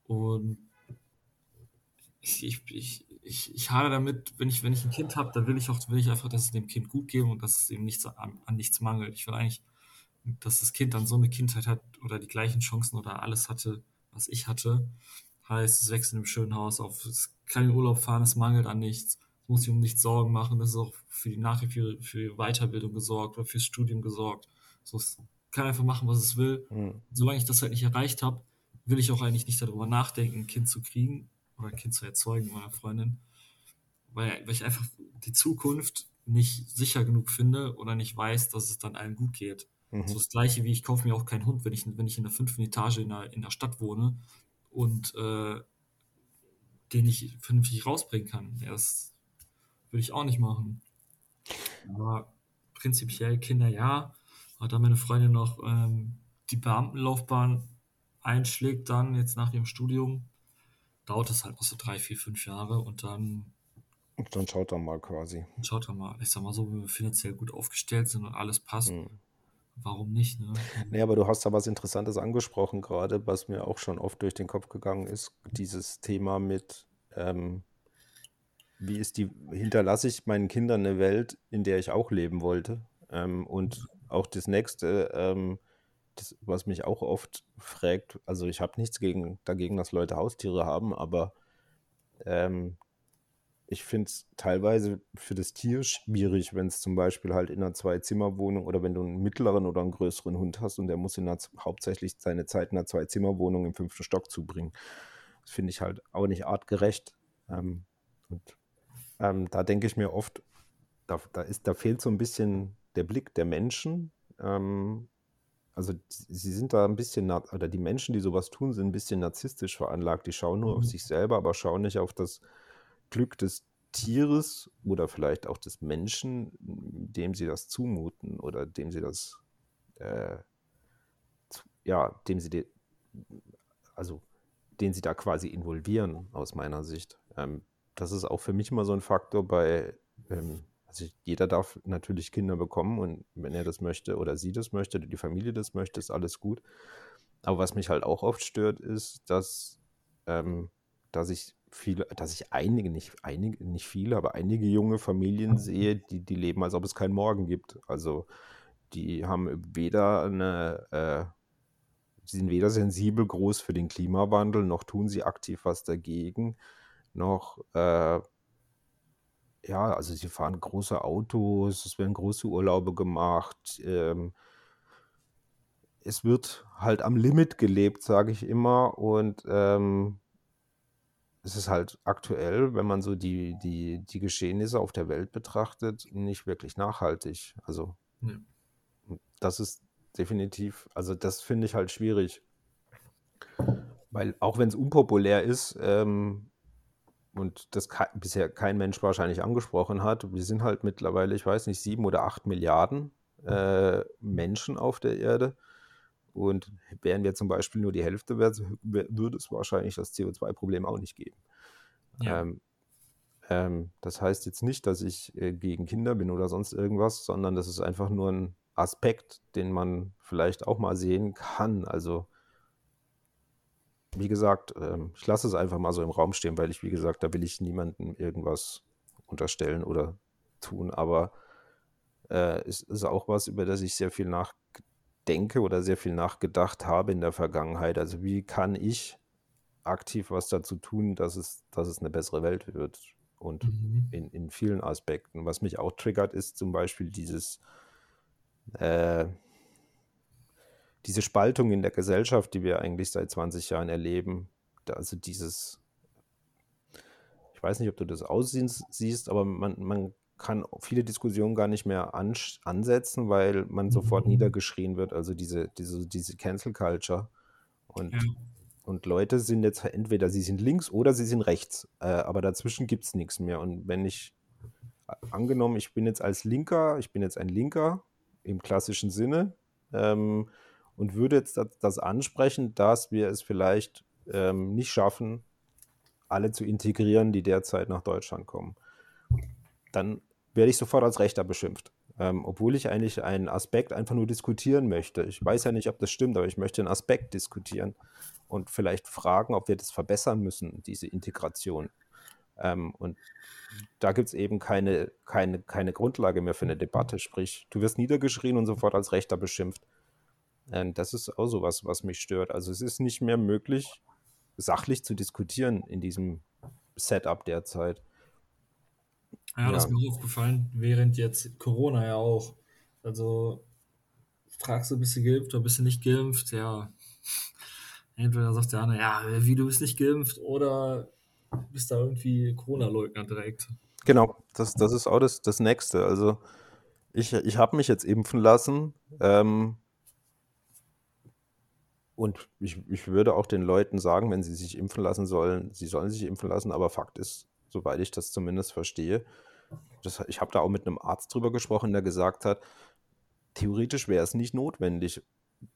Und ich, ich, ich, ich, ich hadere damit, wenn ich, wenn ich ein Kind habe, dann will ich auch, will ich einfach, dass es dem Kind gut geht und dass es ihm nichts an, an nichts mangelt. Ich will eigentlich, dass das Kind dann so eine Kindheit hat oder die gleichen Chancen oder alles hatte, was ich hatte. Heißt, es wächst in einem schönen Haus auf, es kann in Urlaub fahren, es mangelt an nichts, es muss sich um nichts Sorgen machen, es ist auch für die Nachricht, für, für die Weiterbildung gesorgt oder fürs Studium gesorgt. So, es kann einfach machen, was es will. Mhm. Solange ich das halt nicht erreicht habe, will ich auch eigentlich nicht darüber nachdenken, ein Kind zu kriegen oder ein Kind zu erzeugen meiner Freundin. Weil, weil ich einfach die Zukunft nicht sicher genug finde oder nicht weiß, dass es dann allen gut geht. Mhm. So das gleiche wie ich kaufe mir auch keinen Hund, wenn ich, wenn ich in der fünften Etage in der, in der Stadt wohne und äh, den ich vernünftig rausbringen kann. Ja, das würde ich auch nicht machen. Aber prinzipiell Kinder ja. Aber da meine Freundin noch ähm, die Beamtenlaufbahn einschlägt, dann jetzt nach dem Studium, dauert es halt noch so drei, vier, fünf Jahre und dann Und dann schaut doch mal quasi. schaut doch mal, ich sag mal so, wenn wir finanziell gut aufgestellt sind und alles passt, Mhm. warum nicht, ne? Nee, aber du hast da was Interessantes angesprochen gerade, was mir auch schon oft durch den Kopf gegangen ist. Dieses Thema mit, ähm, wie ist die, hinterlasse ich meinen Kindern eine Welt, in der ich auch leben wollte? Ähm, und auch das nächste, ähm, das, was mich auch oft fragt, also ich habe nichts gegen, dagegen, dass Leute Haustiere haben, aber ähm, ich finde es teilweise für das Tier schwierig, wenn es zum Beispiel halt in einer Zwei-Zimmer-Wohnung oder wenn du einen mittleren oder einen größeren Hund hast und der muss in einer, hauptsächlich seine Zeit in einer Zwei-Zimmer-Wohnung im fünften Stock zubringen. Das finde ich halt auch nicht artgerecht. Ähm, und ähm, da denke ich mir oft, da, da, ist, da fehlt so ein bisschen der Blick der Menschen. Ähm, also sie sind da ein bisschen, oder die Menschen, die sowas tun, sind ein bisschen narzisstisch veranlagt. Die schauen nur mhm. auf sich selber, aber schauen nicht auf das Glück des Tieres oder vielleicht auch des Menschen, dem sie das zumuten oder dem sie das, äh, ja, dem sie, de, also den sie da quasi involvieren, aus meiner Sicht. Ähm, das ist auch für mich immer so ein Faktor bei, ähm, also jeder darf natürlich Kinder bekommen und wenn er das möchte oder sie das möchte oder die Familie das möchte, ist alles gut. Aber was mich halt auch oft stört, ist, dass, ähm, dass ich viele, dass ich einige, nicht einige, nicht viele, aber einige junge Familien sehe, die, die leben, als ob es keinen Morgen gibt. Also die haben weder eine, äh, sie sind weder sensibel groß für den Klimawandel, noch tun sie aktiv was dagegen, noch äh, ja, also sie fahren große Autos, es werden große Urlaube gemacht. Ähm, es wird halt am Limit gelebt, sage ich immer. Und ähm, es ist halt aktuell, wenn man so die, die, die Geschehnisse auf der Welt betrachtet, nicht wirklich nachhaltig. Also ja. das ist definitiv, also das finde ich halt schwierig. Weil auch wenn es unpopulär ist ähm, und das ke bisher kein Mensch wahrscheinlich angesprochen hat, wir sind halt mittlerweile, ich weiß nicht, sieben oder acht Milliarden äh, Menschen auf der Erde. Und wären wir zum Beispiel nur die Hälfte, würde es wahrscheinlich das CO2-Problem auch nicht geben. Ja. Ähm, ähm, das heißt jetzt nicht, dass ich äh, gegen Kinder bin oder sonst irgendwas, sondern das ist einfach nur ein Aspekt, den man vielleicht auch mal sehen kann. Also, wie gesagt, ähm, ich lasse es einfach mal so im Raum stehen, weil ich, wie gesagt, da will ich niemandem irgendwas unterstellen oder tun. Aber äh, es ist auch was, über das ich sehr viel nach denke oder sehr viel nachgedacht habe in der Vergangenheit. Also wie kann ich aktiv was dazu tun, dass es, dass es eine bessere Welt wird? Und mhm. in, in vielen Aspekten. Was mich auch triggert, ist zum Beispiel dieses, äh, diese Spaltung in der Gesellschaft, die wir eigentlich seit 20 Jahren erleben. Also dieses, ich weiß nicht, ob du das aussiehst, aber man, man kann viele Diskussionen gar nicht mehr an, ansetzen, weil man sofort mhm. niedergeschrien wird. Also diese, diese, diese Cancel Culture. Und, ja. und Leute sind jetzt entweder sie sind links oder sie sind rechts. Äh, aber dazwischen gibt es nichts mehr. Und wenn ich angenommen, ich bin jetzt als Linker, ich bin jetzt ein Linker im klassischen Sinne ähm, und würde jetzt das, das, ansprechen, dass wir es vielleicht ähm, nicht schaffen, alle zu integrieren, die derzeit nach Deutschland kommen dann werde ich sofort als Rechter beschimpft. Ähm, obwohl ich eigentlich einen Aspekt einfach nur diskutieren möchte. Ich weiß ja nicht, ob das stimmt, aber ich möchte einen Aspekt diskutieren und vielleicht fragen, ob wir das verbessern müssen, diese Integration. Ähm, und da gibt es eben keine, keine, keine Grundlage mehr für eine Debatte. Sprich, du wirst niedergeschrien und sofort als Rechter beschimpft. Ähm, das ist auch so was, was mich stört. Also es ist nicht mehr möglich, sachlich zu diskutieren in diesem Setup derzeit. Ja, ja, das ist mir aufgefallen, während jetzt Corona ja auch. Also fragst du, bist du geimpft oder bist du nicht geimpft? Ja. Entweder sagt der andere, ja, wie du bist nicht geimpft oder bist da irgendwie Corona-Leugner direkt. Genau, das, das ist auch das, das Nächste. Also ich, ich habe mich jetzt impfen lassen ähm, und ich, ich würde auch den Leuten sagen, wenn sie sich impfen lassen sollen, sie sollen sich impfen lassen, aber Fakt ist, soweit ich das zumindest verstehe. Das, ich habe da auch mit einem Arzt drüber gesprochen, der gesagt hat, theoretisch wäre es nicht notwendig,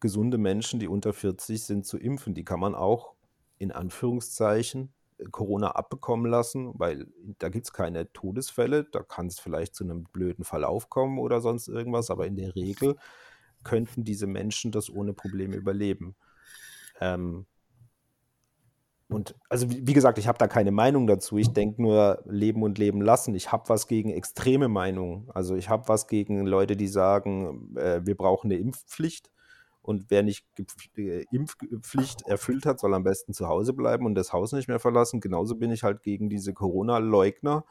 gesunde Menschen, die unter 40 sind, zu impfen. Die kann man auch in Anführungszeichen äh, Corona abbekommen lassen, weil da gibt es keine Todesfälle. Da kann es vielleicht zu einem blöden Verlauf kommen oder sonst irgendwas, aber in der Regel könnten diese Menschen das ohne Probleme überleben. Ähm, und also wie gesagt, ich habe da keine Meinung dazu. Ich denke nur leben und leben lassen. Ich habe was gegen extreme Meinungen. Also ich habe was gegen Leute, die sagen, äh, wir brauchen eine Impfpflicht. Und wer nicht äh, Impfpflicht erfüllt hat, soll am besten zu Hause bleiben und das Haus nicht mehr verlassen. Genauso bin ich halt gegen diese Corona-Leugner,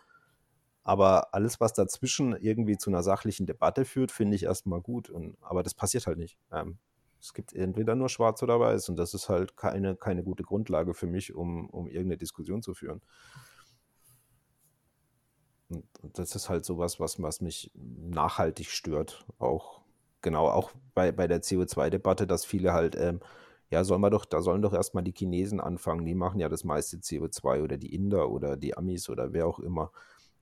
Aber alles, was dazwischen irgendwie zu einer sachlichen Debatte führt, finde ich erstmal gut. Und, aber das passiert halt nicht. Ähm, es gibt entweder nur schwarz oder weiß und das ist halt keine, keine gute Grundlage für mich, um, um irgendeine Diskussion zu führen. Und, und das ist halt sowas, was, was mich nachhaltig stört. Auch genau, auch bei, bei der CO2-Debatte, dass viele halt, ähm, ja, sollen wir doch, da sollen doch erstmal die Chinesen anfangen, die machen ja das meiste CO2 oder die Inder oder die Amis oder wer auch immer.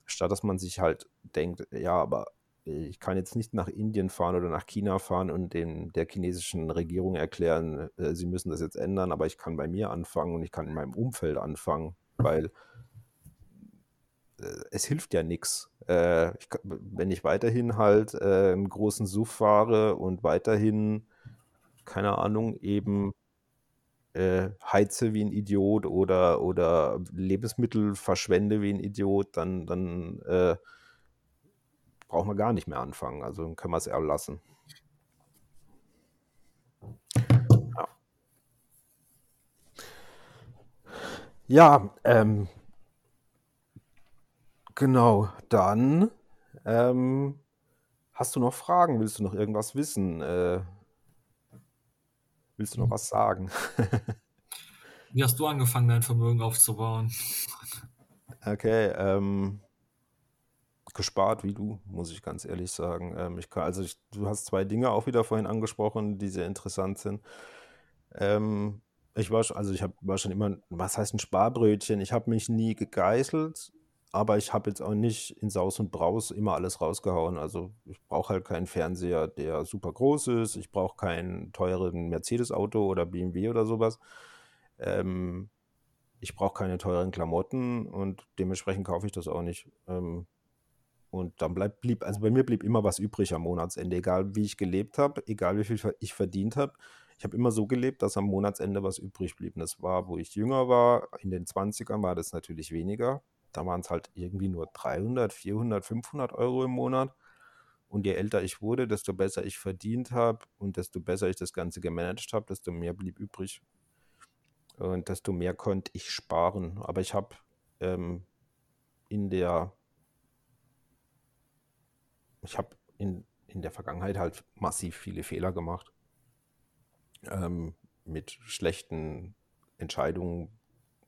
Statt dass man sich halt denkt, ja, aber ich kann jetzt nicht nach Indien fahren oder nach China fahren und dem, der chinesischen Regierung erklären, äh, sie müssen das jetzt ändern, aber ich kann bei mir anfangen und ich kann in meinem Umfeld anfangen, weil äh, es hilft ja nichts. Äh, wenn ich weiterhin halt äh, einen großen Suff fahre und weiterhin, keine Ahnung, eben äh, heize wie ein Idiot oder, oder Lebensmittel verschwende wie ein Idiot, dann, dann äh, brauchen wir gar nicht mehr anfangen. Also dann können wir es eher lassen. Ja, ja ähm, genau. Dann ähm, hast du noch Fragen? Willst du noch irgendwas wissen? Äh, willst du noch was sagen? Wie hast du angefangen, dein Vermögen aufzubauen? Okay, ähm, gespart wie du, muss ich ganz ehrlich sagen. Ähm, ich kann, also ich, du hast zwei Dinge auch wieder vorhin angesprochen, die sehr interessant sind. Ähm, ich war schon, also ich hab, war schon immer, was heißt ein Sparbrötchen? Ich habe mich nie gegeißelt, aber ich habe jetzt auch nicht in Saus und Braus immer alles rausgehauen. Also ich brauche halt keinen Fernseher, der super groß ist. Ich brauche keinen teuren Mercedes-Auto oder BMW oder sowas. Ähm, ich brauche keine teuren Klamotten und dementsprechend kaufe ich das auch nicht. Ähm, und dann bleibt, blieb, also bei mir blieb immer was übrig am Monatsende, egal wie ich gelebt habe, egal wie viel ich verdient habe. Ich habe immer so gelebt, dass am Monatsende was übrig blieb. Und das war, wo ich jünger war, in den 20ern war das natürlich weniger. Da waren es halt irgendwie nur 300, 400, 500 Euro im Monat. Und je älter ich wurde, desto besser ich verdient habe und desto besser ich das Ganze gemanagt habe, desto mehr blieb übrig. Und desto mehr konnte ich sparen. Aber ich habe ähm, in der ich habe in, in der Vergangenheit halt massiv viele Fehler gemacht. Ähm, mit schlechten Entscheidungen,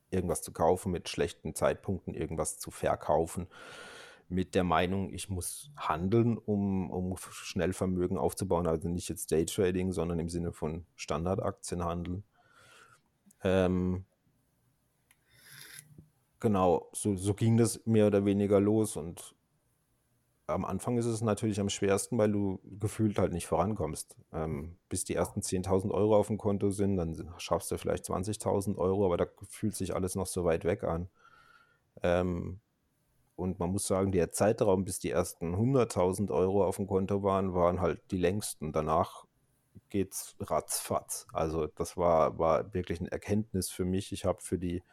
irgendwas zu kaufen, mit schlechten Zeitpunkten irgendwas zu verkaufen, mit der Meinung, ich muss handeln, um, um schnell Vermögen aufzubauen. Also nicht jetzt Daytrading, sondern im Sinne von Standardaktien handeln. Ähm, genau, so, so ging das mehr oder weniger los und am Anfang ist es natürlich am schwersten, weil du gefühlt halt nicht vorankommst. Ähm, bis die ersten 10.000 Euro auf dem Konto sind, dann schaffst du vielleicht 20.000 Euro, aber da fühlt sich alles noch so weit weg an. Ähm, und man muss sagen, der Zeitraum, bis die ersten 100.000 Euro auf dem Konto waren, waren halt die längsten. Danach geht's ratzfatz. Also das war, war wirklich eine Erkenntnis für mich. Ich habe für die,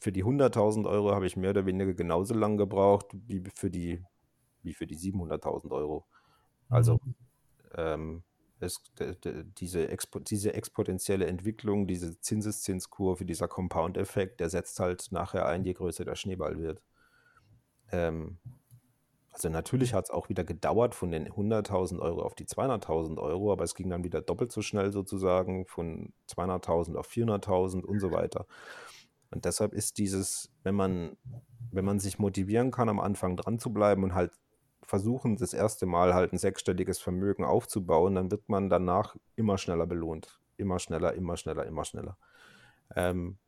für die 100.000 Euro habe ich mehr oder weniger genauso lange gebraucht wie für die wie für die 700.000 Euro. Also mhm. ähm, es, diese, Expo, diese exponentielle Entwicklung, diese Zinseszinskurve, dieser Compound-Effekt, der setzt halt nachher ein, je größer der Schneeball wird. Ähm, also natürlich hat es auch wieder gedauert von den 100.000 Euro auf die 200.000 Euro, aber es ging dann wieder doppelt so schnell sozusagen von 200.000 auf 400.000 und so weiter. Und deshalb ist dieses, wenn man, wenn man sich motivieren kann, am Anfang dran zu bleiben und halt versuchen, das erste Mal halt ein sechsstelliges Vermögen aufzubauen, dann wird man danach immer schneller belohnt. Immer schneller, immer schneller, immer schneller. Ähm,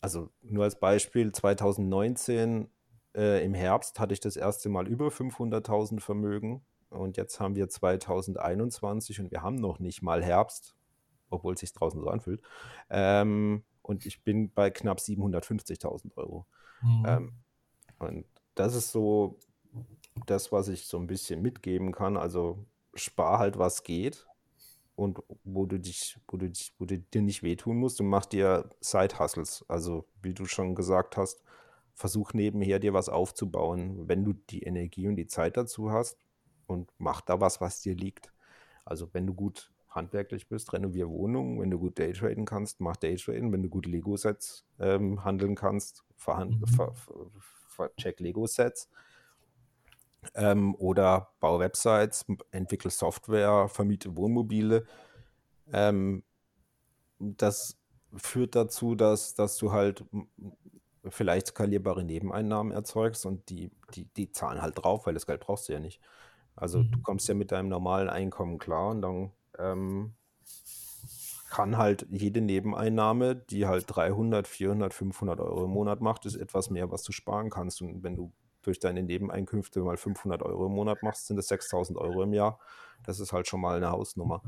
also nur als Beispiel, 2019 äh, im Herbst hatte ich das erste Mal über 500.000 Vermögen und jetzt haben wir 2021 und wir haben noch nicht mal Herbst, obwohl es sich draußen so anfühlt. Ähm, und ich bin bei knapp 750.000 Euro. Mhm. Ähm, und das ist so das, was ich so ein bisschen mitgeben kann. Also spar halt, was geht und wo du dich, wo du dich, wo du dir nicht wehtun musst und mach dir Side-Hustles. Also, wie du schon gesagt hast, versuch nebenher dir was aufzubauen, wenn du die Energie und die Zeit dazu hast und mach da was, was dir liegt. Also, wenn du gut handwerklich bist, renovier Wohnungen. Wenn du gut Daytraden kannst, mach Daytraden. Wenn du gut Lego-Sets ähm, handeln kannst, verhand, mhm. ver, ver, ver, check Lego-Sets ähm, oder bau Websites, entwickle Software, vermiete Wohnmobile. Ähm, das führt dazu, dass, dass du halt vielleicht skalierbare Nebeneinnahmen erzeugst und die, die, die zahlen halt drauf, weil das Geld brauchst du ja nicht. Also du mhm. kommst ja mit deinem normalen Einkommen klar und dann ähm, kann halt jede Nebeneinnahme, die halt 300, 400, 500 Euro im Monat macht, ist etwas mehr, was du sparen kannst. Und wenn du durch deine Nebeneinkünfte mal 500 Euro im Monat machst, sind das 6000 Euro im Jahr. Das ist halt schon mal eine Hausnummer.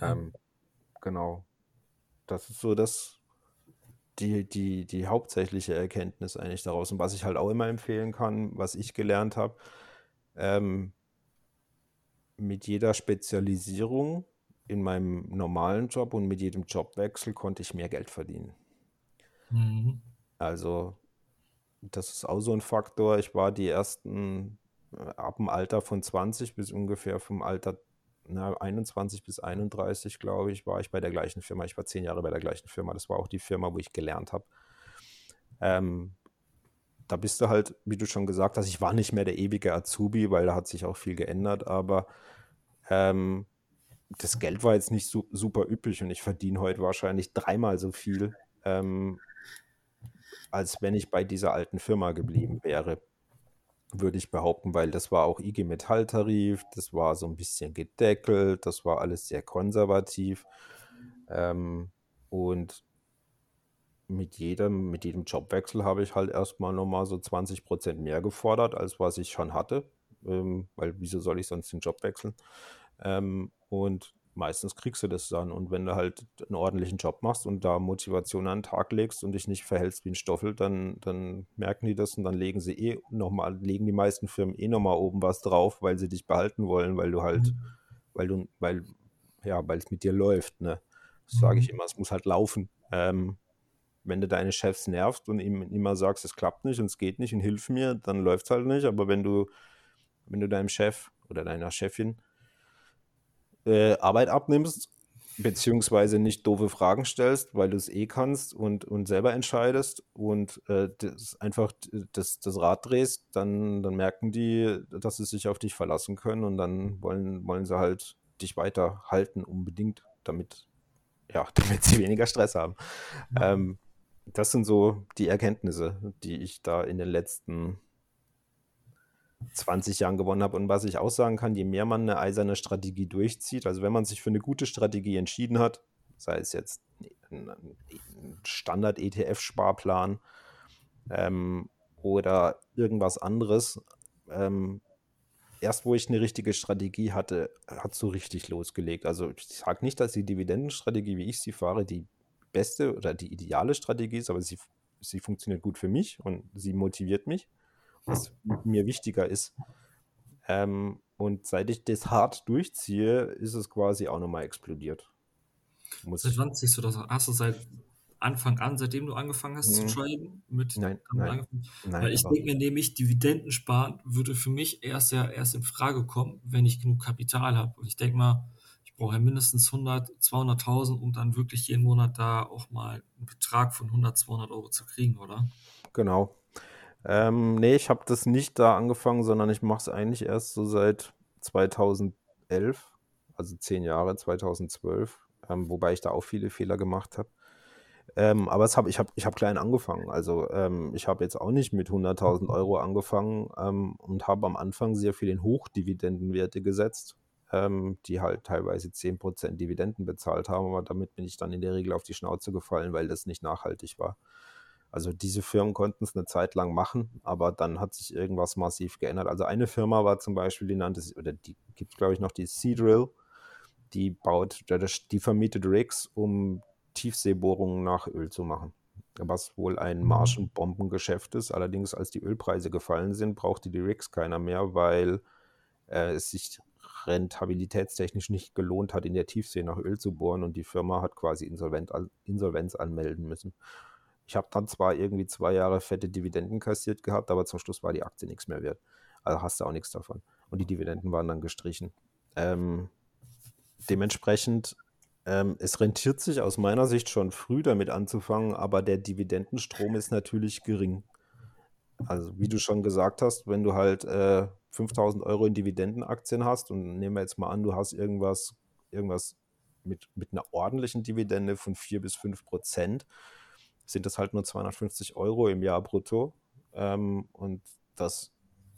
Ähm, genau. Das ist so das, die, die, die hauptsächliche Erkenntnis eigentlich daraus. Und was ich halt auch immer empfehlen kann, was ich gelernt habe, ähm, mit jeder Spezialisierung in meinem normalen Job und mit jedem Jobwechsel konnte ich mehr Geld verdienen. Mhm. Also, das ist auch so ein Faktor. Ich war die ersten, äh, ab dem Alter von 20 bis ungefähr vom Alter na, 21 bis 31, glaube ich, war ich bei der gleichen Firma. Ich war zehn Jahre bei der gleichen Firma. Das war auch die Firma, wo ich gelernt habe. Ähm, da bist du halt, wie du schon gesagt hast, ich war nicht mehr der ewige Azubi, weil da hat sich auch viel geändert, aber ähm, das Geld war jetzt nicht so, super üppig und ich verdiene heute wahrscheinlich dreimal so viel, ähm, als wenn ich bei dieser alten Firma geblieben wäre, würde ich behaupten, weil das war auch IG Metalltarif, das war so ein bisschen gedeckelt, das war alles sehr konservativ ähm, und mit jedem, mit jedem Jobwechsel habe ich halt erstmal nochmal so 20 Prozent mehr gefordert, als was ich schon hatte, ähm, weil wieso soll ich sonst den Job wechseln? Ähm, und meistens kriegst du das dann. Und wenn du halt einen ordentlichen Job machst und da Motivation an den Tag legst und dich nicht verhältst wie ein Stoffel, dann, dann merken die das und dann legen sie eh nochmal, legen die meisten Firmen eh nochmal oben was drauf, weil sie dich behalten wollen, weil du halt, mhm. weil du, weil, ja, weil es mit dir läuft, ne? Das sage ich mhm. immer, es muss halt laufen. Ähm, wenn du deine Chefs nervst und ihm immer sagst, es klappt nicht und es geht nicht und hilf mir, dann läuft es halt nicht. Aber wenn du, wenn du deinem Chef oder deiner Chefin äh, Arbeit abnimmst, beziehungsweise nicht doofe Fragen stellst, weil du es eh kannst und, und selber entscheidest und äh, das einfach das, das Rad drehst, dann, dann merken die, dass sie sich auf dich verlassen können und dann wollen, wollen sie halt dich weiter halten unbedingt, damit, ja, damit sie weniger Stress haben. Ähm, das sind so die Erkenntnisse, die ich da in den letzten 20 Jahren gewonnen habe. Und was ich auch sagen kann, je mehr man eine eiserne Strategie durchzieht, also wenn man sich für eine gute Strategie entschieden hat, sei es jetzt ein Standard-ETF-Sparplan ähm, oder irgendwas anderes, ähm, erst wo ich eine richtige Strategie hatte, hat es so richtig losgelegt. Also ich sage nicht, dass die Dividendenstrategie, wie ich sie fahre, die beste oder die ideale Strategie ist, aber sie, sie funktioniert gut für mich und sie motiviert mich was mir wichtiger ist. Ähm, und seit ich das hart durchziehe, ist es quasi auch nochmal explodiert. Muss seit wann ziehst du das? Hast du seit Anfang an, seitdem du angefangen hast hm. zu traden? Mit nein, nein, nein, Weil ich denke mir nämlich, Dividenden sparen würde für mich erst ja erst in Frage kommen, wenn ich genug Kapital habe. Und ich denke mal, ich brauche ja mindestens 100, 200.000, um dann wirklich jeden Monat da auch mal einen Betrag von 100, 200 Euro zu kriegen, oder? Genau. Ähm, nee, ich habe das nicht da angefangen, sondern ich mache es eigentlich erst so seit 2011, also zehn Jahre, 2012, ähm, wobei ich da auch viele Fehler gemacht habe. Ähm, aber hab, ich habe ich hab klein angefangen. Also ähm, ich habe jetzt auch nicht mit 100.000 Euro angefangen ähm, und habe am Anfang sehr viel in Hochdividendenwerte gesetzt, ähm, die halt teilweise 10% Dividenden bezahlt haben. Aber damit bin ich dann in der Regel auf die Schnauze gefallen, weil das nicht nachhaltig war. Also diese Firmen konnten es eine Zeit lang machen, aber dann hat sich irgendwas massiv geändert. Also eine Firma war zum Beispiel, die nannte sich, oder die gibt es glaube ich noch, die Seadrill, die baut, die vermietet Rigs, um Tiefseebohrungen nach Öl zu machen. Was wohl ein mhm. Marschenbombengeschäft ist. Allerdings, als die Ölpreise gefallen sind, brauchte die Rigs keiner mehr, weil äh, es sich rentabilitätstechnisch nicht gelohnt hat, in der Tiefsee nach Öl zu bohren und die Firma hat quasi Insolvent, Insolvenz anmelden müssen. Ich habe dann zwar irgendwie zwei Jahre fette Dividenden kassiert gehabt, aber zum Schluss war die Aktie nichts mehr wert. Also hast du auch nichts davon. Und die Dividenden waren dann gestrichen. Ähm, dementsprechend, ähm, es rentiert sich aus meiner Sicht schon früh damit anzufangen, aber der Dividendenstrom ist natürlich gering. Also wie du schon gesagt hast, wenn du halt äh, 5000 Euro in Dividendenaktien hast und nehmen wir jetzt mal an, du hast irgendwas, irgendwas mit, mit einer ordentlichen Dividende von 4 bis 5 Prozent, sind das halt nur 250 Euro im Jahr brutto. Ähm, und das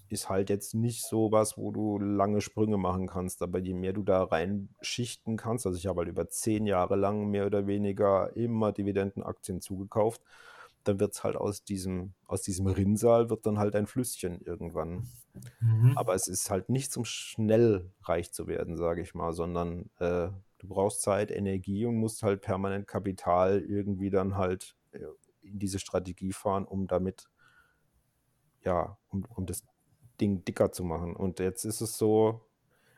ist halt jetzt nicht so was, wo du lange Sprünge machen kannst. Aber je mehr du da reinschichten kannst, also ich habe halt über zehn Jahre lang mehr oder weniger immer Dividendenaktien zugekauft, dann wird es halt aus diesem, aus diesem Rinnsal wird dann halt ein Flüsschen irgendwann. Mhm. Aber es ist halt nicht zum schnell reich zu werden, sage ich mal, sondern äh, du brauchst Zeit, Energie und musst halt permanent Kapital irgendwie dann halt in diese Strategie fahren, um damit, ja, um, um das Ding dicker zu machen. Und jetzt ist es so,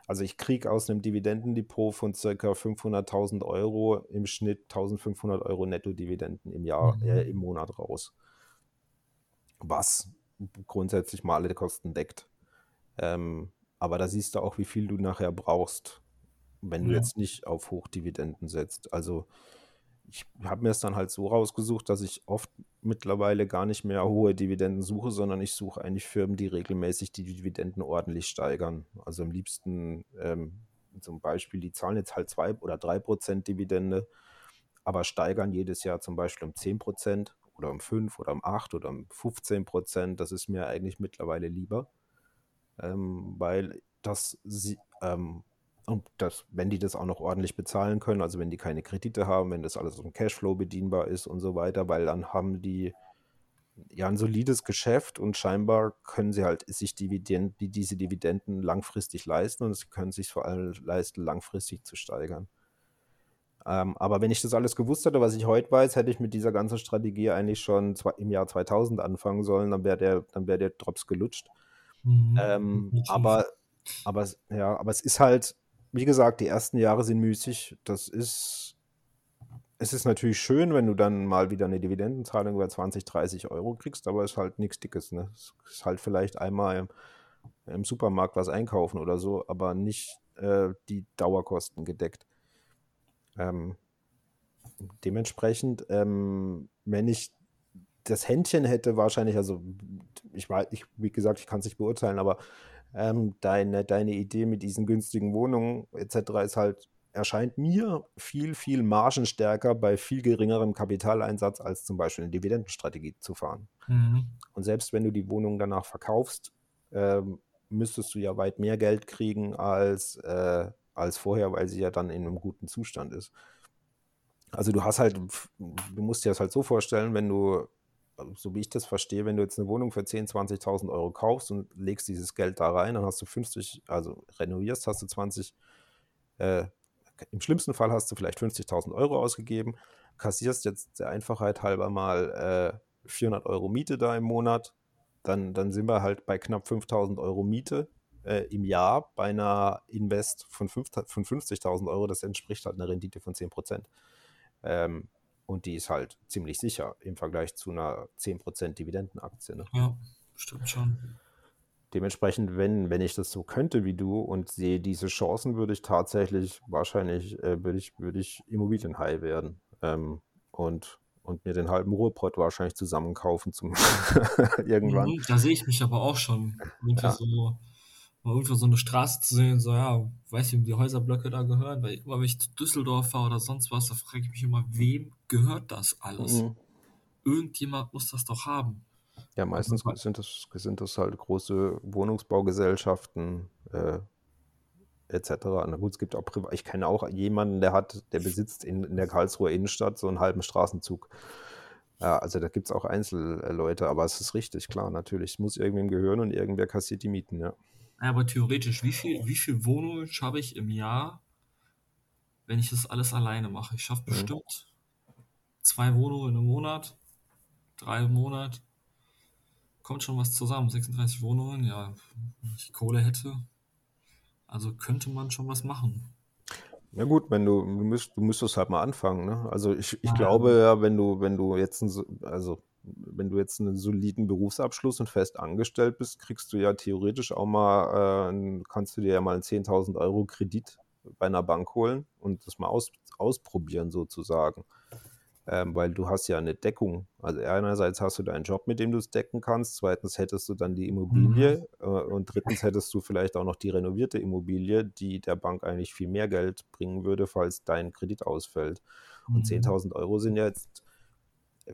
also ich kriege aus einem Dividendendepot von ca. 500.000 Euro im Schnitt 1.500 Euro Netto-Dividenden im Jahr, mhm. äh, im Monat raus. Was grundsätzlich mal alle Kosten deckt. Ähm, aber da siehst du auch, wie viel du nachher brauchst, wenn du ja. jetzt nicht auf Hochdividenden setzt. Also ich habe mir es dann halt so rausgesucht, dass ich oft mittlerweile gar nicht mehr hohe Dividenden suche, sondern ich suche eigentlich Firmen, die regelmäßig die Dividenden ordentlich steigern. Also am liebsten ähm, zum Beispiel, die zahlen jetzt halt zwei oder drei Prozent Dividende, aber steigern jedes Jahr zum Beispiel um 10 Prozent oder um 5 oder um 8 oder um 15 Prozent. Das ist mir eigentlich mittlerweile lieber, ähm, weil das sie, ähm, und das, wenn die das auch noch ordentlich bezahlen können, also wenn die keine Kredite haben, wenn das alles im Cashflow bedienbar ist und so weiter, weil dann haben die ja ein solides Geschäft und scheinbar können sie halt sich Dividenden, die, diese Dividenden langfristig leisten und sie können sich vor allem leisten, langfristig zu steigern. Ähm, aber wenn ich das alles gewusst hätte, was ich heute weiß, hätte ich mit dieser ganzen Strategie eigentlich schon im Jahr 2000 anfangen sollen, dann wäre der, dann wäre der Drops gelutscht. Mhm, ähm, aber, aber, ja, aber es ist halt, wie gesagt, die ersten Jahre sind müßig. Das ist, es ist natürlich schön, wenn du dann mal wieder eine Dividendenzahlung über 20, 30 Euro kriegst, aber es ist halt nichts Dickes. Ne? Es ist halt vielleicht einmal im, im Supermarkt was einkaufen oder so, aber nicht äh, die Dauerkosten gedeckt. Ähm, dementsprechend, ähm, wenn ich das Händchen hätte, wahrscheinlich, also ich weiß, ich, wie gesagt, ich kann es nicht beurteilen, aber ähm, deine, deine Idee mit diesen günstigen Wohnungen etc. ist halt, erscheint mir viel, viel margenstärker bei viel geringerem Kapitaleinsatz als zum Beispiel eine Dividendenstrategie zu fahren. Mhm. Und selbst wenn du die Wohnung danach verkaufst, ähm, müsstest du ja weit mehr Geld kriegen als, äh, als vorher, weil sie ja dann in einem guten Zustand ist. Also du hast halt, du musst dir das halt so vorstellen, wenn du so wie ich das verstehe, wenn du jetzt eine Wohnung für 10.000, 20.000 Euro kaufst und legst dieses Geld da rein, dann hast du 50, also renovierst, hast du 20, äh, im schlimmsten Fall hast du vielleicht 50.000 Euro ausgegeben, kassierst jetzt der Einfachheit halber mal äh, 400 Euro Miete da im Monat, dann, dann sind wir halt bei knapp 5.000 Euro Miete äh, im Jahr bei einer Invest von, von 50.000 Euro, das entspricht halt einer Rendite von 10 Prozent. Ähm, und die ist halt ziemlich sicher im Vergleich zu einer 10% Dividendenaktie. Ne? Ja, stimmt schon. Dementsprechend, wenn, wenn ich das so könnte wie du und sehe diese Chancen, würde ich tatsächlich wahrscheinlich, äh, würde ich, würde ich Immobilienhai werden. Ähm, und, und mir den halben Ruhrpott wahrscheinlich zusammenkaufen zum irgendwann. Mhm, da sehe ich mich aber auch schon. Ja. So mal irgendwo so eine Straße zu sehen, so, ja, weiß ich, wie die Häuserblöcke da gehören, weil immer, wenn ich zu Düsseldorf fahre oder sonst was, da frage ich mich immer, wem gehört das alles? Mhm. Irgendjemand muss das doch haben. Ja, meistens sind das, sind das halt große Wohnungsbaugesellschaften, äh, etc. Na gut, es gibt auch privat. Ich kenne auch jemanden, der hat, der besitzt in, in der Karlsruher Innenstadt so einen halben Straßenzug. Ja, also da gibt es auch Einzelleute, aber es ist richtig, klar, natürlich. Es muss irgendwem gehören und irgendwer kassiert die Mieten, ja. Aber theoretisch, wie viel, wie viel Wohnungen schaffe ich im Jahr, wenn ich das alles alleine mache? Ich schaffe mhm. bestimmt zwei Wohnungen im Monat, drei im Monat. Kommt schon was zusammen. 36 Wohnungen, ja, wenn ich Kohle hätte. Also könnte man schon was machen. Ja gut, wenn du, du, müsst, du müsstest halt mal anfangen. Ne? Also ich, ich glaube ja, wenn du, wenn du jetzt, also wenn du jetzt einen soliden Berufsabschluss und fest angestellt bist, kriegst du ja theoretisch auch mal, äh, kannst du dir ja mal einen 10.000 Euro Kredit bei einer Bank holen und das mal aus, ausprobieren sozusagen. ähm, weil du hast ja eine Deckung. Also einerseits hast du deinen Job, mit dem du es decken kannst, zweitens hättest du dann die Immobilie äh, und drittens hättest du vielleicht auch noch die renovierte Immobilie, die der Bank eigentlich viel mehr Geld bringen würde, falls dein Kredit ausfällt. Und Mhm. 10.000 Euro sind ja jetzt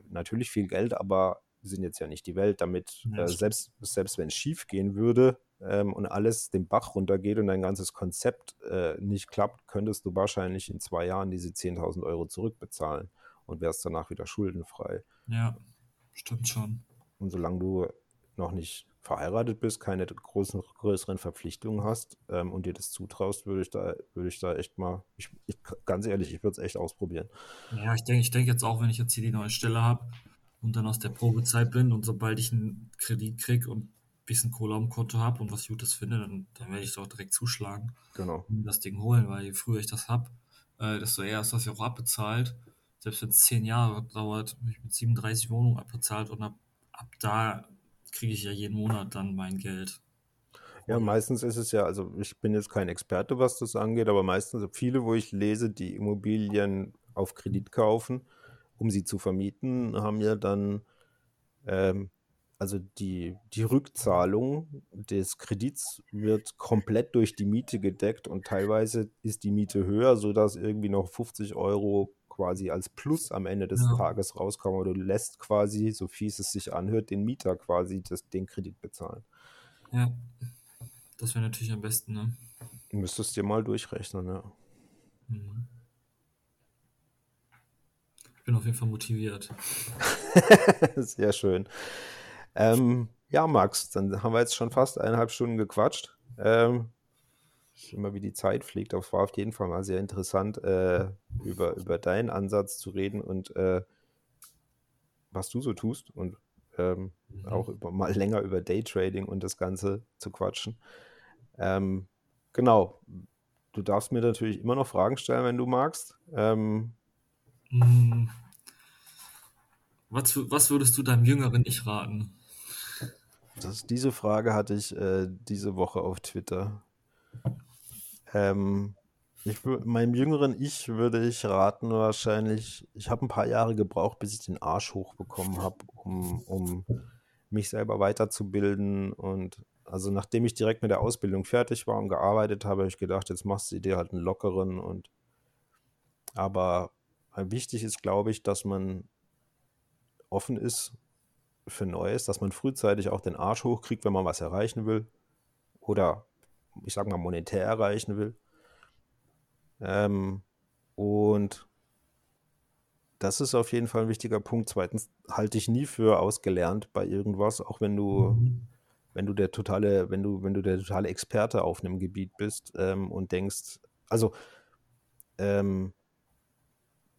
natürlich viel Geld, aber sind jetzt ja nicht die Welt. Damit, Ja, äh, selbst, selbst wenn es schief gehen würde ähm, und alles den Bach runtergeht und dein ganzes Konzept äh, nicht klappt, könntest du wahrscheinlich in zwei Jahren diese 10.000 Euro zurückbezahlen und wärst danach wieder schuldenfrei. Ja, stimmt schon. Und solange du noch nicht verheiratet bist, keine großen, größeren Verpflichtungen hast ähm, und dir das zutraust, würde ich da, würde ich da echt mal, ich, ich, ganz ehrlich, ich würde es echt ausprobieren. Ja, ich denke ich denk jetzt auch, wenn ich jetzt hier die neue Stelle habe und dann aus der Probezeit bin und sobald ich einen Kredit kriege und ein bisschen Kohle am Konto habe und was Gutes finde, dann, dann werde ich doch direkt zuschlagen Genau. und das Ding holen, weil je früher ich das habe, äh, desto eher ist das ja auch abbezahlt. Selbst wenn es zehn Jahre dauert, bin ich mit 37 Wohnungen abbezahlt und ab, ab da kriege ich ja jeden Monat dann mein Geld. Ja, meistens ist es ja, also ich bin jetzt kein Experte, was das angeht, aber meistens viele, wo ich lese, die Immobilien auf Kredit kaufen, um sie zu vermieten, haben ja dann, ähm, also die, die Rückzahlung des Kredits wird komplett durch die Miete gedeckt und teilweise ist die Miete höher, sodass irgendwie noch 50 Euro quasi als Plus am Ende des Ja. Tages rauskommen. Oder du lässt quasi, so fies es sich anhört, den Mieter quasi das, den Kredit bezahlen. Ja, das wäre natürlich am besten, ne? Du müsstest dir mal durchrechnen, ja. Mhm. Ich bin auf jeden Fall motiviert. Sehr schön. Ähm, ja, Max, dann haben wir jetzt schon fast eineinhalb Stunden gequatscht. Ähm, immer wie die Zeit fliegt, aber es war auf jeden Fall mal sehr interessant, äh, über, über deinen Ansatz zu reden und äh, was du so tust und ähm, Mhm. auch über, mal länger über Daytrading und das Ganze zu quatschen. Ähm, genau. Du darfst mir natürlich immer noch Fragen stellen, wenn du magst. Ähm, Mm. Was, was würdest du deinem jüngeren Ich raten? Das, diese Frage hatte ich äh, diese Woche auf Twitter. Ähm, ich, meinem jüngeren Ich würde ich raten, wahrscheinlich, ich habe ein paar Jahre gebraucht, bis ich den Arsch hochbekommen habe, um, um mich selber weiterzubilden. Und also nachdem ich direkt mit der Ausbildung fertig war und gearbeitet habe, habe ich gedacht, jetzt machst du dir halt einen lockeren und aber wichtig ist, glaube ich, dass man offen ist für Neues, dass man frühzeitig auch den Arsch hochkriegt, wenn man was erreichen will oder ich sage mal monetär erreichen will. Ähm, und das ist auf jeden Fall ein wichtiger Punkt. Zweitens halte ich nie für ausgelernt bei irgendwas, auch wenn du, Mhm. wenn du der totale, wenn du, wenn du der totale Experte auf einem Gebiet bist ähm, und denkst, also ähm,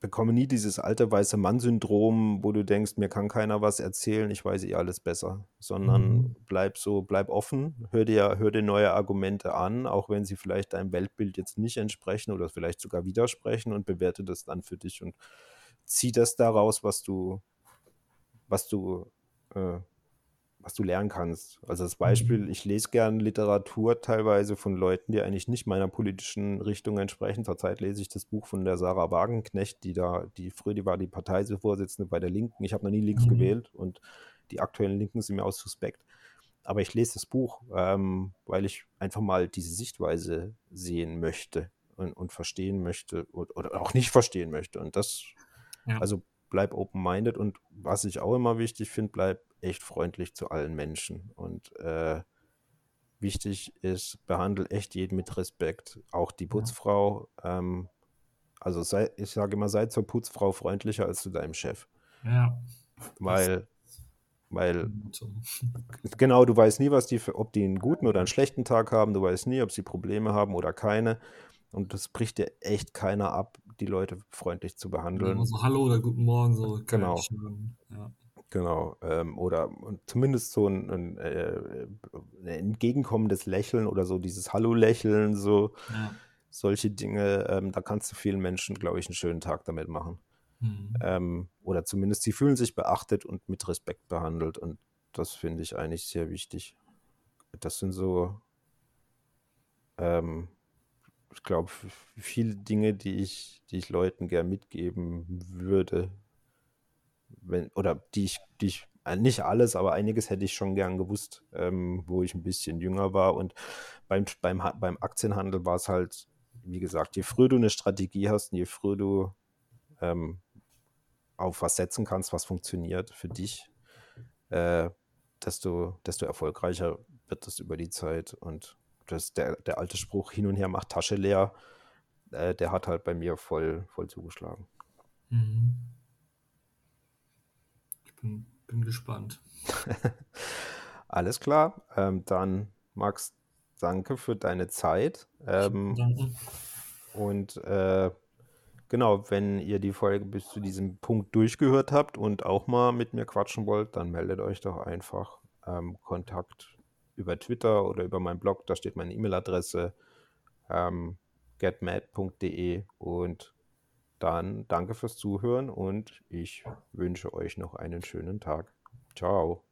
bekomme nie dieses alte weiße Mann-Syndrom, wo du denkst, mir kann keiner was erzählen, ich weiß eh alles besser, sondern Mhm. bleib so, bleib offen, hör dir, hör dir neue Argumente an, auch wenn sie vielleicht deinem Weltbild jetzt nicht entsprechen oder vielleicht sogar widersprechen und bewerte das dann für dich und zieh das daraus, was du, was du, äh, was du lernen kannst. Also das Beispiel, Mhm. ich lese gern Literatur teilweise von Leuten, die eigentlich nicht meiner politischen Richtung entsprechen. Zurzeit lese ich das Buch von der Sarah Wagenknecht, die da, die früher, die war die Parteivorsitzende bei der Linken. Ich habe noch nie links Mhm. gewählt und die aktuellen Linken sind mir auch suspekt. Aber ich lese das Buch, ähm, weil ich einfach mal diese Sichtweise sehen möchte und, und verstehen möchte oder, oder auch nicht verstehen möchte. Und das, Ja. also bleib open-minded und was ich auch immer wichtig finde, bleib echt freundlich zu allen Menschen. Und äh, wichtig ist, behandle echt jeden mit Respekt, auch die. Putzfrau. Ähm, also sei, ich sage immer, sei zur Putzfrau freundlicher als zu deinem Chef. Ja. Weil, weil. Genau, du weißt nie, was die ob die einen guten oder einen schlechten Tag haben. Du weißt nie, ob sie Probleme haben oder keine. Und das bricht dir echt keiner ab, die Leute freundlich zu Oder immer behandeln. so Hallo oder Guten Morgen, so Genau. Ja. Genau. Ähm, oder zumindest so ein, ein, äh, ein entgegenkommendes Lächeln oder so dieses Hallo-Lächeln, so Ja. solche Dinge. Ähm, da kannst du vielen Menschen, glaube ich, einen schönen Tag damit machen. Mhm. Ähm, oder zumindest sie fühlen sich beachtet und mit Respekt behandelt. Und das finde ich eigentlich sehr wichtig. Das sind so, ähm, ich glaube, viele Dinge, die ich, die ich Leuten gern mitgeben würde, wenn, oder die ich, die ich, äh, nicht alles, aber einiges hätte ich schon gern gewusst, ähm, wo ich ein bisschen jünger war. Und beim, beim, beim Aktienhandel war es halt, wie gesagt, je früher du eine Strategie hast und je früher du ähm, auf was setzen kannst, was funktioniert für dich, äh, desto, desto erfolgreicher wird es über die Zeit. Und das, der, der alte Spruch, hin und her macht Tasche leer, äh, der hat halt bei mir voll, voll zugeschlagen. Mhm. Bin, bin gespannt. Alles klar. Ähm, dann, Max, danke für deine Zeit. Ähm, danke. Und äh, genau, wenn ihr die Folge bis zu diesem Punkt durchgehört habt und auch mal mit mir quatschen wollt, dann meldet euch doch einfach. Ähm, Kontakt über Twitter oder über meinen Blog, da steht meine E-Mail-Adresse ähm, getmad.de und dann danke fürs Zuhören und ich wünsche euch noch einen schönen Tag. Ciao.